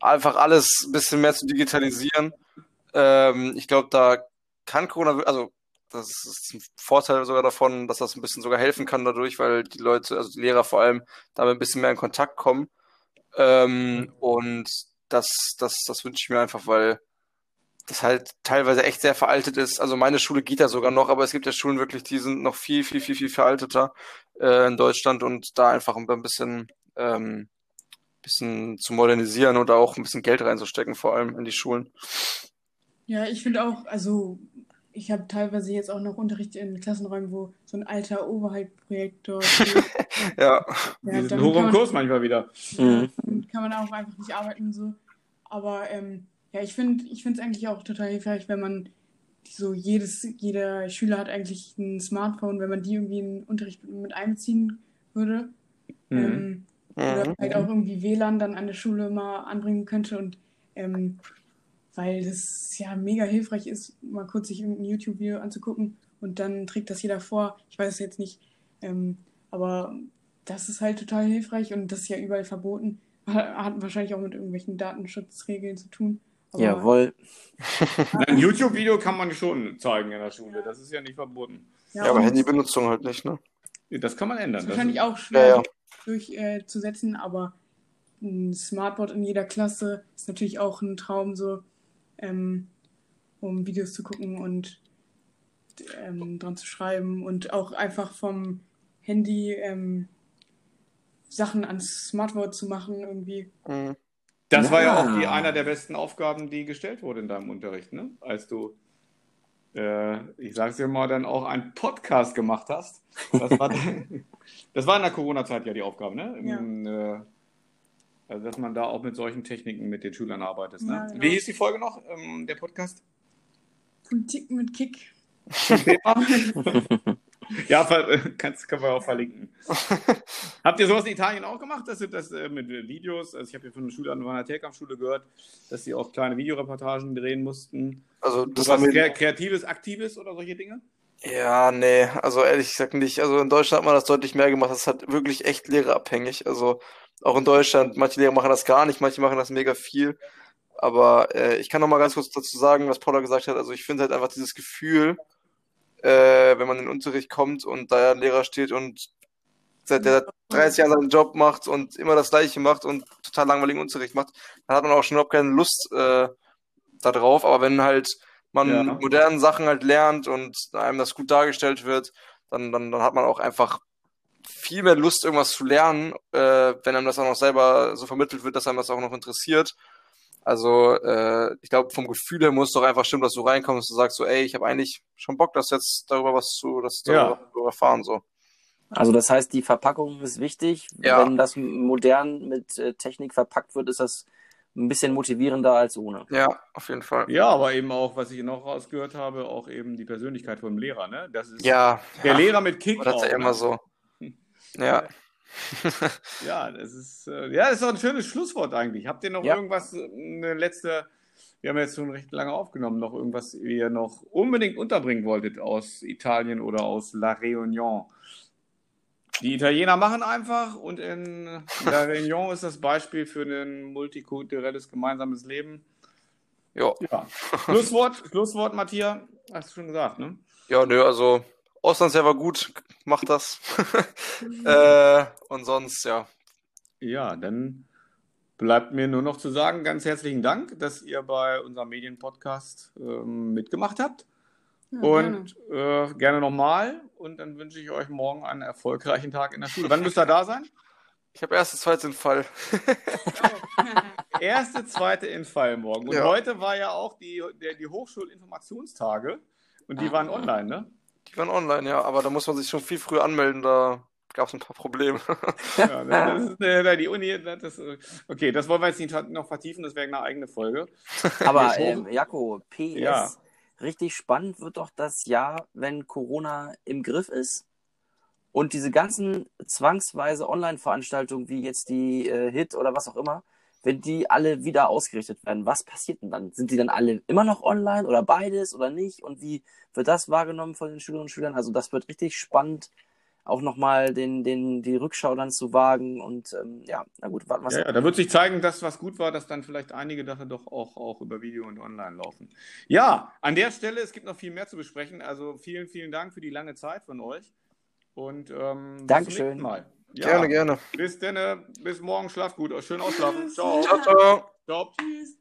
einfach alles ein bisschen mehr zu digitalisieren. Ähm, ich glaube, da kann Corona, also das ist ein Vorteil sogar davon, dass das ein bisschen sogar helfen kann dadurch, weil die Leute, also die Lehrer vor allem, damit ein bisschen mehr in Kontakt kommen. Ähm, und das, das, das wünsche ich mir einfach, weil das halt teilweise echt sehr veraltet ist. Also meine Schule geht ja sogar noch, aber es gibt ja Schulen wirklich, die sind noch viel, viel, viel, viel veralteter äh, in Deutschland und da einfach ein bisschen, ähm, bisschen zu modernisieren und auch ein bisschen Geld reinzustecken, vor allem in die Schulen. Ja, ich finde auch, also ich habe teilweise jetzt auch noch Unterricht in Klassenräumen, wo so ein alter Overhead-Projektor ja. ja. Die sind hoch im Kurs manchmal wieder. Ja, kann man auch einfach nicht arbeiten so. Aber ähm, ja, ich finde ich es eigentlich auch total hilfreich, wenn man so jedes, jeder Schüler hat eigentlich ein Smartphone, wenn man die irgendwie in den Unterricht mit einbeziehen würde. Mhm. Ähm, oder mhm. halt auch irgendwie WLAN dann an der Schule mal anbringen könnte und ähm, weil das ja mega hilfreich ist, mal kurz sich irgendein YouTube-Video anzugucken und dann trägt das jeder vor. Ich weiß es jetzt nicht, ähm, aber das ist halt total hilfreich und das ist ja überall verboten. Hat wahrscheinlich auch mit irgendwelchen Datenschutzregeln zu tun. Aber Jawohl. Ein YouTube-Video kann man schon zeigen in der Schule, das ist ja nicht verboten. Ja, ja aber Handybenutzung halt nicht, ne? Das kann man ändern. Das ist wahrscheinlich auch schwer ja, ja. durchzusetzen, äh, aber ein Smartboard in jeder Klasse ist natürlich auch ein Traum, so ähm, um Videos zu gucken und ähm, dran zu schreiben und auch einfach vom Handy ähm, Sachen ans Smartboard zu machen irgendwie. Mhm. Das ja. war ja auch die, einer der besten Aufgaben, die gestellt wurde in deinem Unterricht, ne? Als du, äh, ich sag's dir mal, dann auch einen Podcast gemacht hast. Das war, das war in der Corona-Zeit ja die Aufgabe, ne? Im, ja. Äh, also, dass man da auch mit solchen Techniken mit den Schülern arbeitet. Ne? Ja, genau. Wie hieß die Folge noch, ähm, der Podcast? Politik mit Kick. ja, kannst, können wir auch verlinken. Habt ihr sowas in Italien auch gemacht, dass ihr das äh, mit Videos, also ich habe ja von der Schule an meiner Telkampfschule gehört, dass sie auch kleine Videoreportagen drehen mussten. Also das was Kreatives, Aktives oder solche Dinge? Ja, nee, also ehrlich gesagt nicht. Also in Deutschland hat man das deutlich mehr gemacht. Das ist halt wirklich echt lehrerabhängig. Also auch in Deutschland, manche Lehrer machen das gar nicht, manche machen das mega viel. Aber äh, ich kann noch mal ganz kurz dazu sagen, was Paula gesagt hat. Also ich finde halt einfach dieses Gefühl, äh, wenn man in den Unterricht kommt und da ein Lehrer steht und seit der 30 Jahren seinen Job macht und immer das Gleiche macht und total langweiligen Unterricht macht, dann hat man auch schon überhaupt keine Lust äh, da drauf. Aber wenn halt man ja. modernen Sachen halt lernt und einem das gut dargestellt wird, dann, dann, dann hat man auch einfach viel mehr Lust, irgendwas zu lernen, äh, wenn einem das auch noch selber so vermittelt wird, dass einem das auch noch interessiert. Also äh, ich glaube, vom Gefühl her muss doch einfach stimmen, dass du reinkommst und sagst so, ey, ich habe eigentlich schon Bock, das jetzt darüber was zu, das Ja. darüber erfahren so. Also das heißt, die Verpackung ist wichtig. Ja. Wenn das modern mit äh, Technik verpackt wird, ist das ein bisschen motivierender als ohne. Ja, auf jeden Fall. Ja, aber eben auch, was ich noch rausgehört habe, auch eben die Persönlichkeit vom Lehrer, ne? Das ist Ja, der ja, Lehrer mit Kick das ist ja immer ne? so. Ja. Ja, das ist, äh, ja, das ist doch ein schönes Schlusswort eigentlich. Habt ihr noch Ja. irgendwas, äh, eine letzte, wir haben jetzt schon recht lange aufgenommen, noch irgendwas, ihr noch unbedingt unterbringen wolltet aus Italien oder aus La Réunion? Die Italiener machen einfach und in La Réunion ist das Beispiel für ein multikulturelles gemeinsames Leben. Ja. Ja. Schlusswort, Schlusswort, Matthias, hast du schon gesagt, ne? Ja, nö, also Auslandsjahr war gut, mach das. äh, und sonst, ja. Ja, dann bleibt mir nur noch zu sagen, ganz herzlichen Dank, dass ihr bei unserem Medienpodcast ähm, mitgemacht habt. Ja, und gerne, äh, gerne nochmal. Und dann wünsche ich euch morgen einen erfolgreichen Tag in der Schule. Wann müsst ihr da sein? Ich habe erste, zweite den Fall. gerne. Erste, zweite in Fall morgen. Und Ja. heute war ja auch die, der, die Hochschulinformationstage. Und die Ah. waren online, ne? Die waren online, ja, aber da muss man sich schon viel früher anmelden, da gab es ein paar Probleme. Ja, das ist, äh, die Uni, das, äh, okay, das wollen wir jetzt nicht noch vertiefen, das wäre eine eigene Folge. Aber ähm, Jako, PS, Ja. richtig spannend wird doch das Jahr, wenn Corona im Griff ist und diese ganzen zwangsweise Online-Veranstaltungen wie jetzt die äh, HIT oder was auch immer, wenn die alle wieder ausgerichtet werden, was passiert denn dann? Sind die dann alle immer noch online oder beides oder nicht? Und wie wird das wahrgenommen von den Schülerinnen und Schülern? Also das wird richtig spannend, auch nochmal den, den, die Rückschau dann zu wagen und ähm, ja, na gut, warten wir Ja, ja, da wird sich zeigen, dass was gut war, dass dann vielleicht einige Sachen doch auch, auch über Video und online laufen. Ja, an der Stelle, es gibt noch viel mehr zu besprechen. Also vielen, vielen Dank für die lange Zeit von euch. Und ähm, bis zum Dankeschön. nächsten Mal. Ja, Gerne, gerne. Bis dann, bis morgen, schlaf gut, schön ausschlafen. Ciao. Ciao, ciao. Ciao. Tschüss.